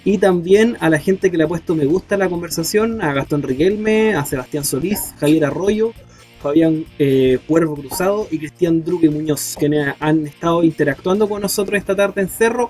Speaker 4: y también a la gente que le ha puesto me gusta a la conversación, a Gastón Riquelme, a Sebastián Solís, Javier Arroyo, Fabián eh, Cuervo Cruzado y Cristian Druque Muñoz, que han estado interactuando con nosotros esta tarde en Cerro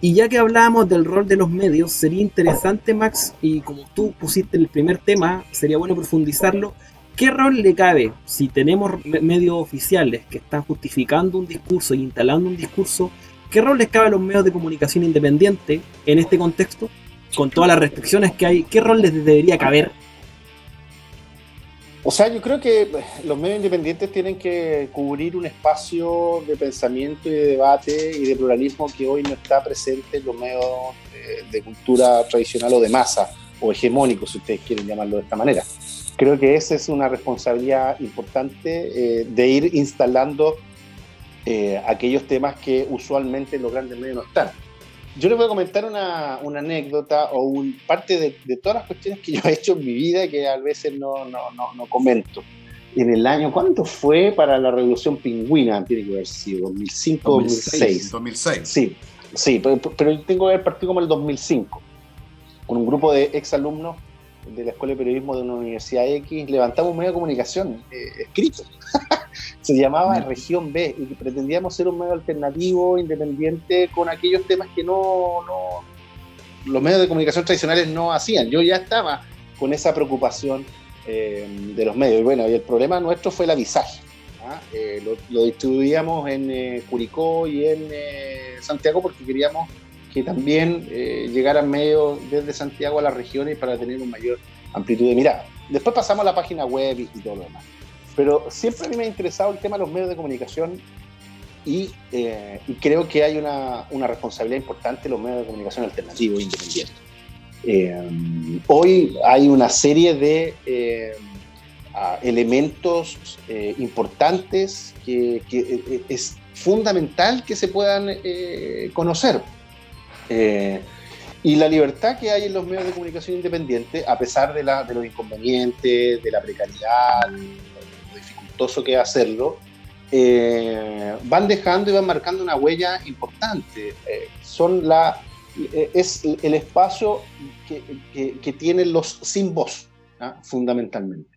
Speaker 4: y ya que hablábamos del rol de los medios, sería interesante, Max, y como tú pusiste el primer tema, sería bueno profundizarlo. ¿Qué rol le cabe si tenemos medios oficiales que están justificando un discurso y instalando un discurso? ¿Qué rol les cabe a los medios de comunicación independientes en este contexto? Con todas las restricciones que hay, ¿qué rol les debería caber
Speaker 6: o sea, yo creo que los medios independientes tienen que cubrir un espacio de pensamiento y de debate y de pluralismo que hoy no está presente en los medios de, cultura tradicional o de masa, o hegemónico, si ustedes quieren llamarlo de esta manera. Creo que esa es una responsabilidad importante eh, de ir instalando eh, aquellos temas que usualmente los grandes medios no están. Yo les voy a comentar una, una anécdota o un, parte de, de, todas las cuestiones que yo he hecho en mi vida que a veces no, no, no, no comento. En el año, ¿cuánto fue para la Revolución Pingüina? Tiene que haber sido 2005 2006.
Speaker 5: 2006.
Speaker 6: Sí, sí, pero, pero tengo que haber partido como el 2005, con un grupo de exalumnos de la Escuela de Periodismo de una Universidad X, levantamos un medio de comunicación eh, escrito. Se llamaba Región B y pretendíamos ser un medio alternativo, independiente, con aquellos temas que no, no los medios de comunicación tradicionales no hacían. Yo ya estaba con esa preocupación eh, de los medios. Y bueno, y el problema nuestro fue el avisaje. ¿ah? Eh, lo, distribuíamos en Curicó y en Santiago porque queríamos que también eh, llegaran medios desde Santiago a las regiones para tener una mayor amplitud de mirada. Después pasamos a la página web y, todo lo demás. Pero siempre a mí me ha interesado el tema de los medios de comunicación y, eh, creo que hay una, una, responsabilidad importante en los medios de comunicación alternativos e independientes. Eh, hoy hay una serie de elementos importantes que, que, es fundamental que se puedan conocer. Eh, y la libertad que hay en los medios de comunicación independientes, a pesar de, la, de los inconvenientes, de la precariedad, lo dificultoso que es hacerlo, eh, van dejando y van marcando una huella importante. Eh, son la, es el espacio que, que, tienen los sin voz, ¿ah? fundamentalmente.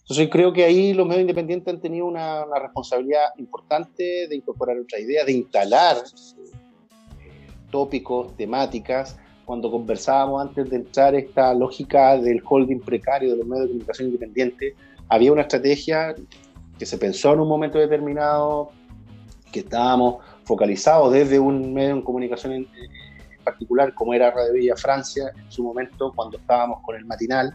Speaker 6: Entonces creo que ahí los medios independientes han tenido una, una responsabilidad importante de incorporar otras ideas, de instalar tópicos, temáticas. Cuando conversábamos antes de entrar esta lógica del holding precario de los medios de comunicación independientes, había una estrategia que se pensó en un momento determinado, que estábamos focalizados desde un medio de comunicación en, particular, como era Radio Villa Francia, en su momento, cuando estábamos con el matinal,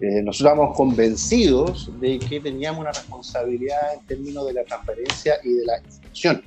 Speaker 6: Eh, nosotros estábamos convencidos de que teníamos una responsabilidad en términos de la transparencia y de la información.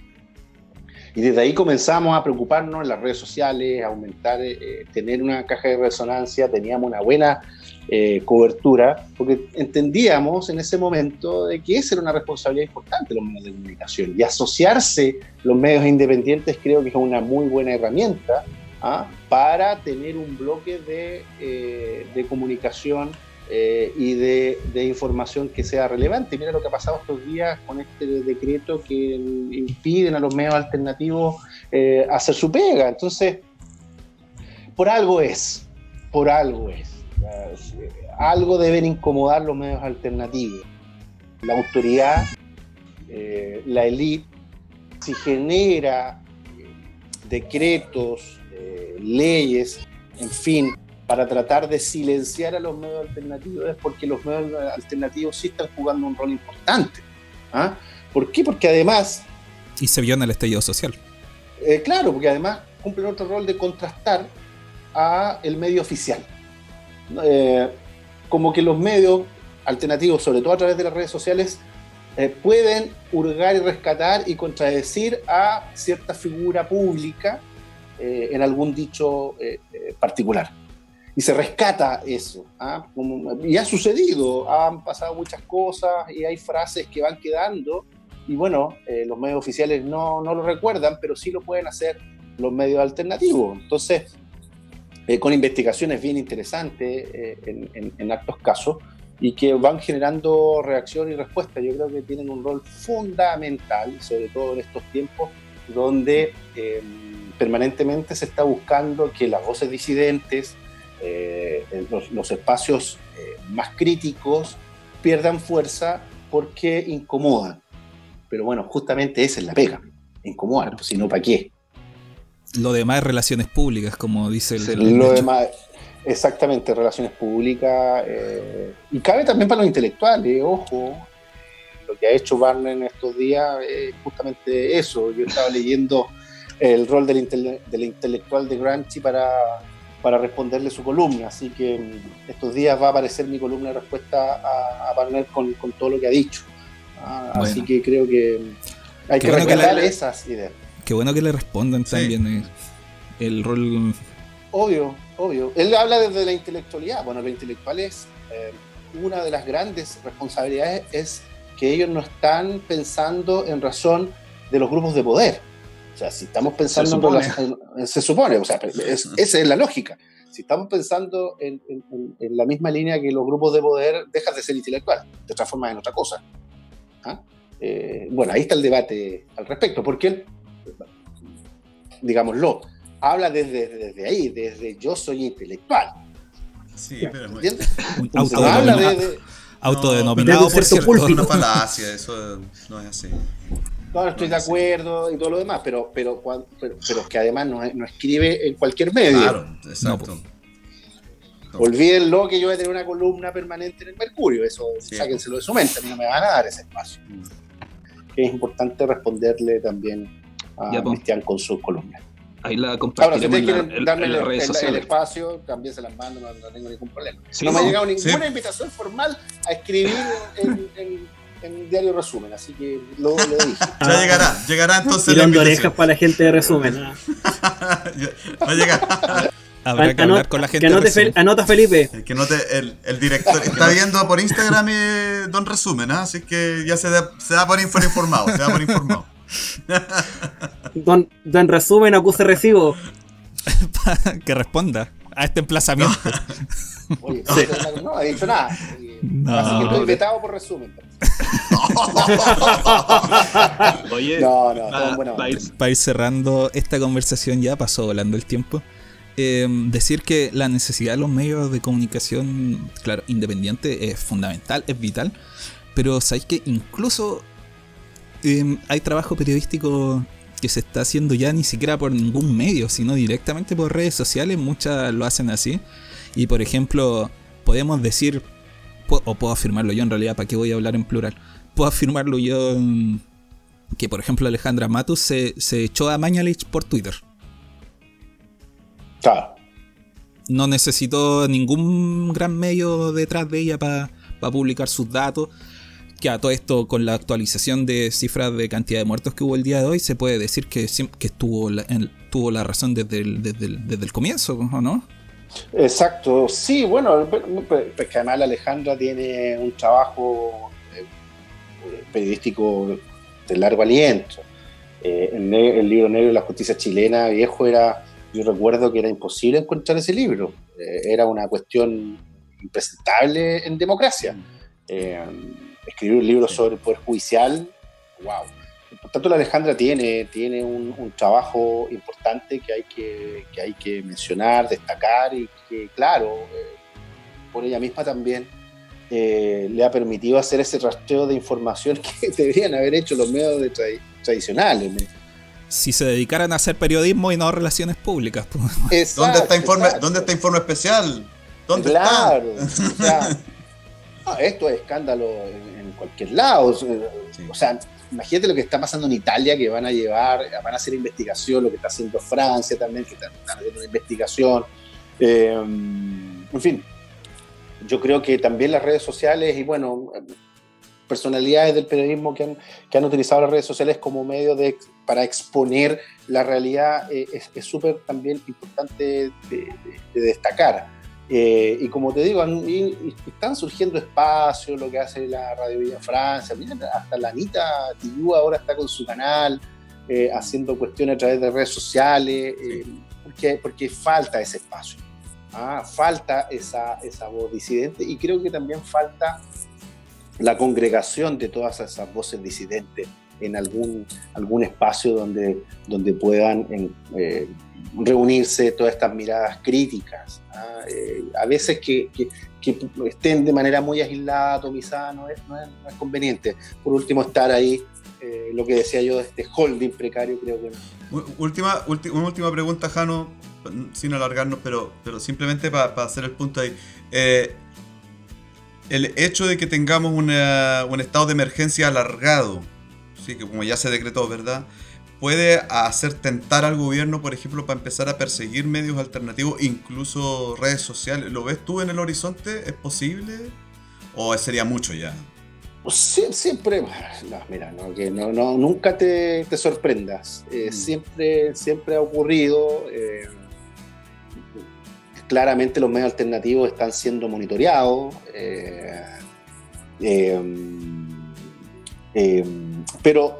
Speaker 6: Y desde ahí comenzamos a preocuparnos en las redes sociales, a aumentar, eh, tener una caja de resonancia, teníamos una buena eh, cobertura, porque entendíamos en ese momento de que esa era una responsabilidad importante los medios de comunicación. Y asociarse los medios independientes creo que es una muy buena herramienta ¿ah? para tener un bloque de, de comunicación eh, y de, información que sea relevante. Mira lo que ha pasado estos días con este decreto que impiden a los medios alternativos eh, hacer su pega. Entonces, por algo es, por algo es. Algo deben incomodar los medios alternativos. La autoridad, eh, la élite, si genera decretos, leyes, en fin, para tratar de silenciar a los medios alternativos es porque los medios alternativos sí están jugando un rol importante. ¿ah? ¿Por qué? Porque además...
Speaker 2: Y se vio en el estallido social.
Speaker 6: Eh, claro, porque además cumplen otro rol de contrastar a el medio oficial. Eh, como que los medios alternativos, sobre todo a través de las redes sociales, eh, pueden hurgar y rescatar y contradecir a cierta figura pública en algún dicho particular y se rescata eso. ¿ah? y ha sucedido, han pasado muchas cosas y hay frases que van quedando y bueno, eh, los medios oficiales no, no, lo recuerdan, pero sí lo pueden hacer los medios alternativos. Entonces, eh, con investigaciones bien interesantes eh, en, en, actos casos y que van generando reacción y respuesta. Yo creo que tienen un rol fundamental, sobre todo en estos tiempos donde permanentemente se está buscando que las voces disidentes, eh, los, espacios eh, más críticos pierdan fuerza porque incomodan. Pero bueno, justamente esa es la pega, incomodar, pues, si no, ¿para qué?
Speaker 2: Lo demás es relaciones públicas, como dice
Speaker 6: el... lo demás, exactamente, relaciones públicas. Eh, y cabe también para los intelectuales, ojo, lo que ha hecho Barner en estos días es justamente eso. Yo estaba leyendo el rol del, del intelectual de Gramsci para para responderle su columna. Así que mm, estos días va a aparecer mi columna de respuesta a, a Barnett con, con, todo lo que ha dicho. Ah, así que creo que hay que rescatar esas ideas.
Speaker 2: Qué bueno que le respondan también eh, el rol.
Speaker 6: Obvio, obvio. Él habla desde la intelectualidad. Bueno, lo intelectual es eh, una de las grandes responsabilidades es que ellos no están pensando en razón de los grupos de poder o sea, si estamos pensando en se supone, o sea, esa es la lógica. Si estamos pensando en, la misma línea que los grupos de poder, dejas de ser intelectual, te transformas en otra cosa. ¿Ah? Eh, bueno, ahí está el debate al respecto, porque él, digámoslo, habla desde, desde ahí, desde yo soy intelectual.
Speaker 5: Sí, pero
Speaker 2: ¿entiendes? autodenominado, por cierto.
Speaker 5: una falacia, eso no es así.
Speaker 6: No, estoy de acuerdo y todo lo demás, pero, pero, pero, pero que además no, no, escribe en cualquier medio.
Speaker 5: Claro, exacto.
Speaker 6: Olvídenlo que yo voy a tener una columna permanente en el Mercurio, eso sáquenselo de su mente, a mí no me van a dar ese espacio. Es importante responderle también a Cristian con sus columnas.
Speaker 2: Ahí la compartiremos
Speaker 6: Ahora, si ustedes quieren darme el, el, espacio, también se las mando, no, tengo ningún problema. no, me ha llegado ninguna invitación formal a escribir en, en en Diario Resumen, así que lo, lo dije.
Speaker 5: Ya llegará, llegará entonces.
Speaker 4: Tirando orejas para la gente de Resumen.
Speaker 5: Va a llegar.
Speaker 2: Habrá que hablar con la gente.
Speaker 4: Que anota Felipe.
Speaker 5: Que note el, el director. Está viendo por Instagram eh, Don Resumen, ¿ah? así que ya se da, se da por informado. Se da por informado.
Speaker 4: Don, don Resumen acuse recibo.
Speaker 2: que responda a este emplazamiento.
Speaker 6: Oye, no, no, ha dicho nada. No, Así que estoy vetado por resumen.
Speaker 2: Oye, no, no, para, ir, para, ir, cerrando esta conversación, ya pasó volando el tiempo. Eh, decir que la necesidad de los medios de comunicación, claro, independiente es fundamental, es vital. Pero sabéis que incluso eh, hay trabajo periodístico que se está haciendo ya ni siquiera por ningún medio, sino directamente por redes sociales. Muchas lo hacen así. Y por ejemplo, podemos decir, o puedo afirmarlo yo en realidad, ¿para qué voy a hablar en plural? Puedo afirmarlo yo que, por ejemplo, Alejandra Matus se, echó a Mañalich por Twitter.
Speaker 6: Claro.
Speaker 2: no necesitó ningún gran medio detrás de ella para publicar sus datos. Que a todo esto, con la actualización de cifras de cantidad de muertos que hubo el día de hoy, se puede decir que, que estuvo la, tuvo la razón desde el, desde el, desde el comienzo, ¿o no?
Speaker 6: Exacto, sí, bueno, pues que además la Alejandra tiene un trabajo eh, periodístico de largo aliento. Eh, el, libro negro de la justicia chilena, viejo, era, yo recuerdo que era imposible encontrar ese libro. Eh, era una cuestión impresentable en democracia. escribir un libro sobre el Poder Judicial, wow tanto, la Alejandra tiene, tiene un, trabajo importante que hay que, hay que mencionar, destacar y que, claro, eh, por ella misma también eh, le ha permitido hacer ese rastreo de información que deberían haber hecho los medios tradicionales.
Speaker 2: Si se dedicaran a hacer periodismo y no relaciones públicas.
Speaker 5: Pues. ¿Dónde, está informe, ¿Dónde está informe especial? ¿Dónde
Speaker 6: claro, esto es escándalo en, cualquier lado. O sea, imagínate lo que está pasando en Italia, que van a llevar, van a hacer investigación, lo que está haciendo Francia también, que están, haciendo una investigación. Eh, en fin, yo creo que también las redes sociales y bueno, personalidades del periodismo que han, que han utilizado las redes sociales como medio de, para exponer la realidad eh, es súper también importante de destacar. Eh, y como te digo, están surgiendo espacios, lo que hace la Radio Villa Francia, hasta la Anita Tillú ahora está con su canal, eh, haciendo cuestiones a través de redes sociales, eh, porque, porque falta ese espacio, ¿ah? falta esa, esa voz disidente y creo que también falta la congregación de todas esas voces disidentes en algún, algún espacio donde, donde puedan reunirse todas estas miradas críticas. ¿ah? Eh, a veces que, estén de manera muy aislada, atomizada, no es, no es, conveniente. Por último, estar ahí, eh, lo que decía yo de este holding precario, creo que
Speaker 5: Última, una última pregunta, Jano, sin alargarnos, pero, pero simplemente para hacer el punto ahí. Eh, el hecho de que tengamos un estado de emergencia alargado, ¿sí? que como ya se decretó, ¿verdad? puede hacer tentar al gobierno, por ejemplo, para empezar a perseguir medios alternativos, incluso redes sociales. ¿Lo ves tú en el horizonte? ¿Es posible? ¿O sería mucho ya?
Speaker 6: siempre, mira, no, que no, nunca te, sorprendas. Eh, mm. siempre, siempre ha ocurrido. Eh, claramente los medios alternativos están siendo monitoreados. Eh, pero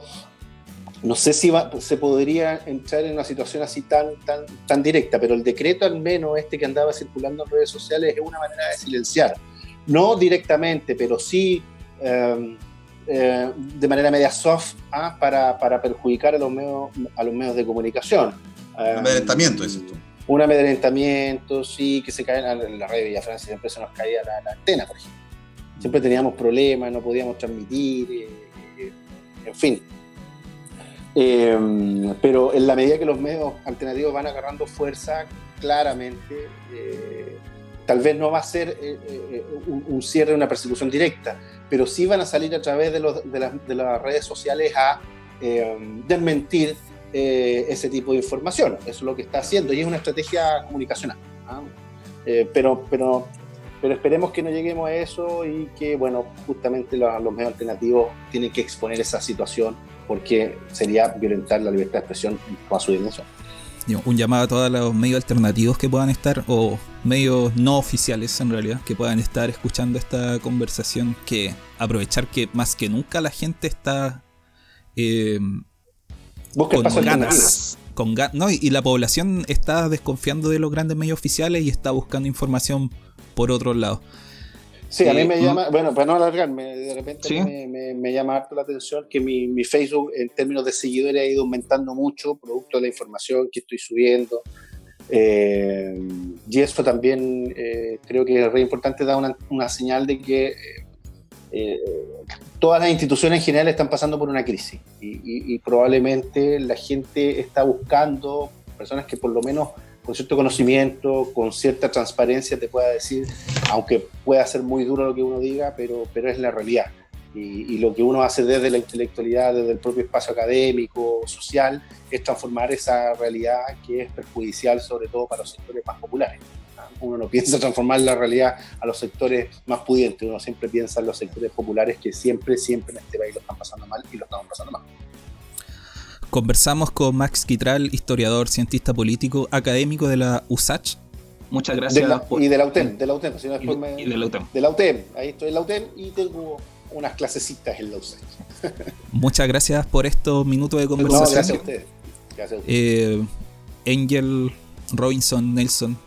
Speaker 6: no sé si se podría entrar en una situación así tan, tan, tan directa, pero el decreto al menos este que andaba circulando en redes sociales es una manera de silenciar. No directamente, pero sí em, eh, de manera media soft ¿ah? para, para, perjudicar a los medios, a los medios de comunicación.
Speaker 5: Un amedrentamiento, es esto.
Speaker 6: Un amedrentamiento, sí, que se caen en la red de Villa Francia, siempre se nos caía la, antena, por ejemplo. Siempre teníamos problemas, no podíamos transmitir, eh, eh, en fin. Em, pero en la medida que los medios alternativos van agarrando fuerza, claramente, eh, tal vez no va a ser eh, eh, un, cierre, una persecución directa, pero sí van a salir a través de, las redes sociales a em, desmentir ese tipo de información. Eso es lo que está haciendo y es una estrategia comunicacional. ¿ah? pero, pero, pero esperemos que no lleguemos a eso y que, bueno, justamente los, los medios alternativos tienen que exponer esa situación porque sería violentar la libertad de expresión a su dimensión.
Speaker 2: Un llamado a todos los medios alternativos que puedan estar, o medios no oficiales en realidad, que puedan estar escuchando esta conversación, que aprovechar que más que nunca la gente está eh, con ganas. Con no, y la población está desconfiando de los grandes medios oficiales y está buscando información por otro lado.
Speaker 6: Sí, a mí me llama, bueno, para no alargarme, de repente me, me, llama harto la atención que mi, mi, Facebook en términos de seguidores ha ido aumentando mucho, producto de la información que estoy subiendo. Eh, y eso también eh, creo que es re importante, da una, una señal de que eh, todas las instituciones en general están pasando por una crisis y, y probablemente la gente está buscando personas que por lo menos con cierto conocimiento, con cierta transparencia te pueda decir, aunque pueda ser muy duro lo que uno diga, pero, pero es la realidad. Y, lo que uno hace desde la intelectualidad, desde el propio espacio académico, social, es transformar esa realidad que es perjudicial sobre todo para los sectores más populares. Uno no piensa transformar la realidad a los sectores más pudientes, uno siempre piensa en los sectores populares que siempre, siempre en este país lo están pasando mal y lo estamos pasando mal.
Speaker 2: Conversamos con Max Quitral, historiador, cientista político, académico de la USACH. Muchas gracias.
Speaker 6: Y de la UTEM, de la UTEM, si no y, me, de la UTEM. De la UTEM, ahí estoy en la UTEM y tengo unas clasecitas en la USACH.
Speaker 2: Muchas gracias por estos minutos de conversación. No, gracias a ustedes. Gracias a ustedes. Eh, Angel, Robinson, Nelson,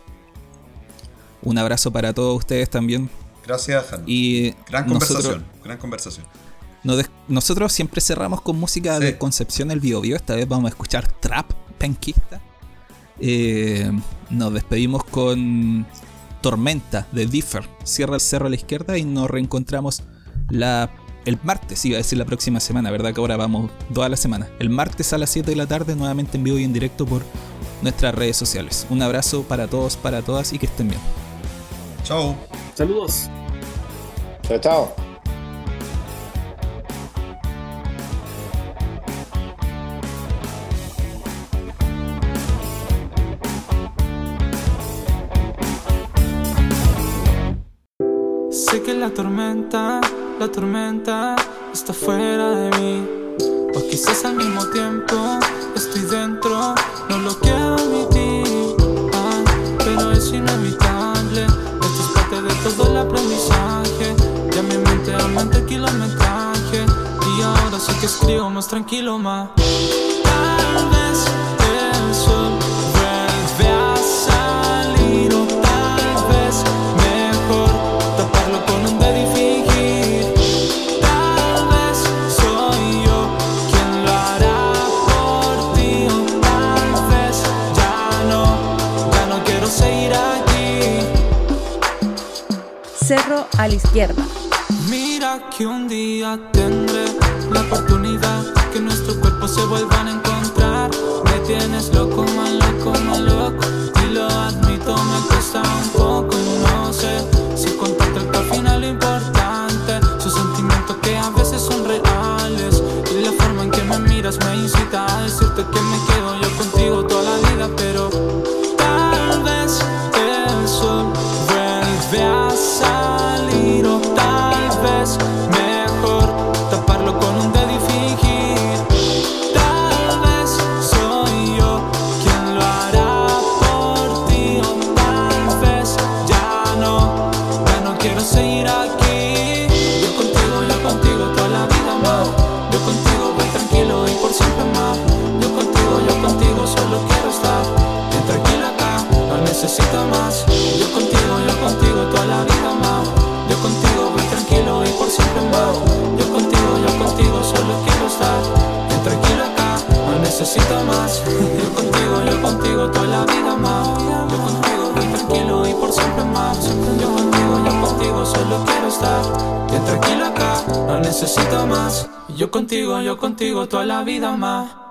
Speaker 2: un abrazo para todos ustedes también.
Speaker 5: Gracias,
Speaker 2: Y
Speaker 5: gran conversación, gran conversación.
Speaker 2: Nosotros siempre cerramos con música de Concepción el Bio, Bio Esta vez vamos a escuchar Trap Penquista. Eh, nos despedimos con Tormenta de Differ. Cierra el cerro a la izquierda y nos reencontramos la, el martes, iba a decir la próxima semana, ¿verdad? Que ahora vamos toda la semana. El martes a las 7 de la tarde, nuevamente en vivo y en directo por nuestras redes sociales. Un abrazo para todos, para todas y que estén bien.
Speaker 5: Chao.
Speaker 4: Saludos.
Speaker 6: Chao, chao.
Speaker 8: Que la tormenta, la tormenta está fuera de mí. O quizás al mismo tiempo estoy dentro, no lo quiero admitir. pero es inevitable, esto es parte de todo el aprendizaje. Ya mi mente aumenta el kilometraje. Y ahora sí que escribo más tranquilo, más. Tal vez
Speaker 1: cerro a la izquierda.
Speaker 8: Mira que un día tendré la oportunidad que nuestros cuerpos se vuelvan a encontrar. Me tienes loco, mal loco, mal loco. Y lo admito, me cuesta un poco. No sé si contarte al final lo importante. Sus sentimientos que a veces son reales. Y la forma en que me miras me incita a decirte que me quedo yo Yo contigo, yo contigo toda la vida más.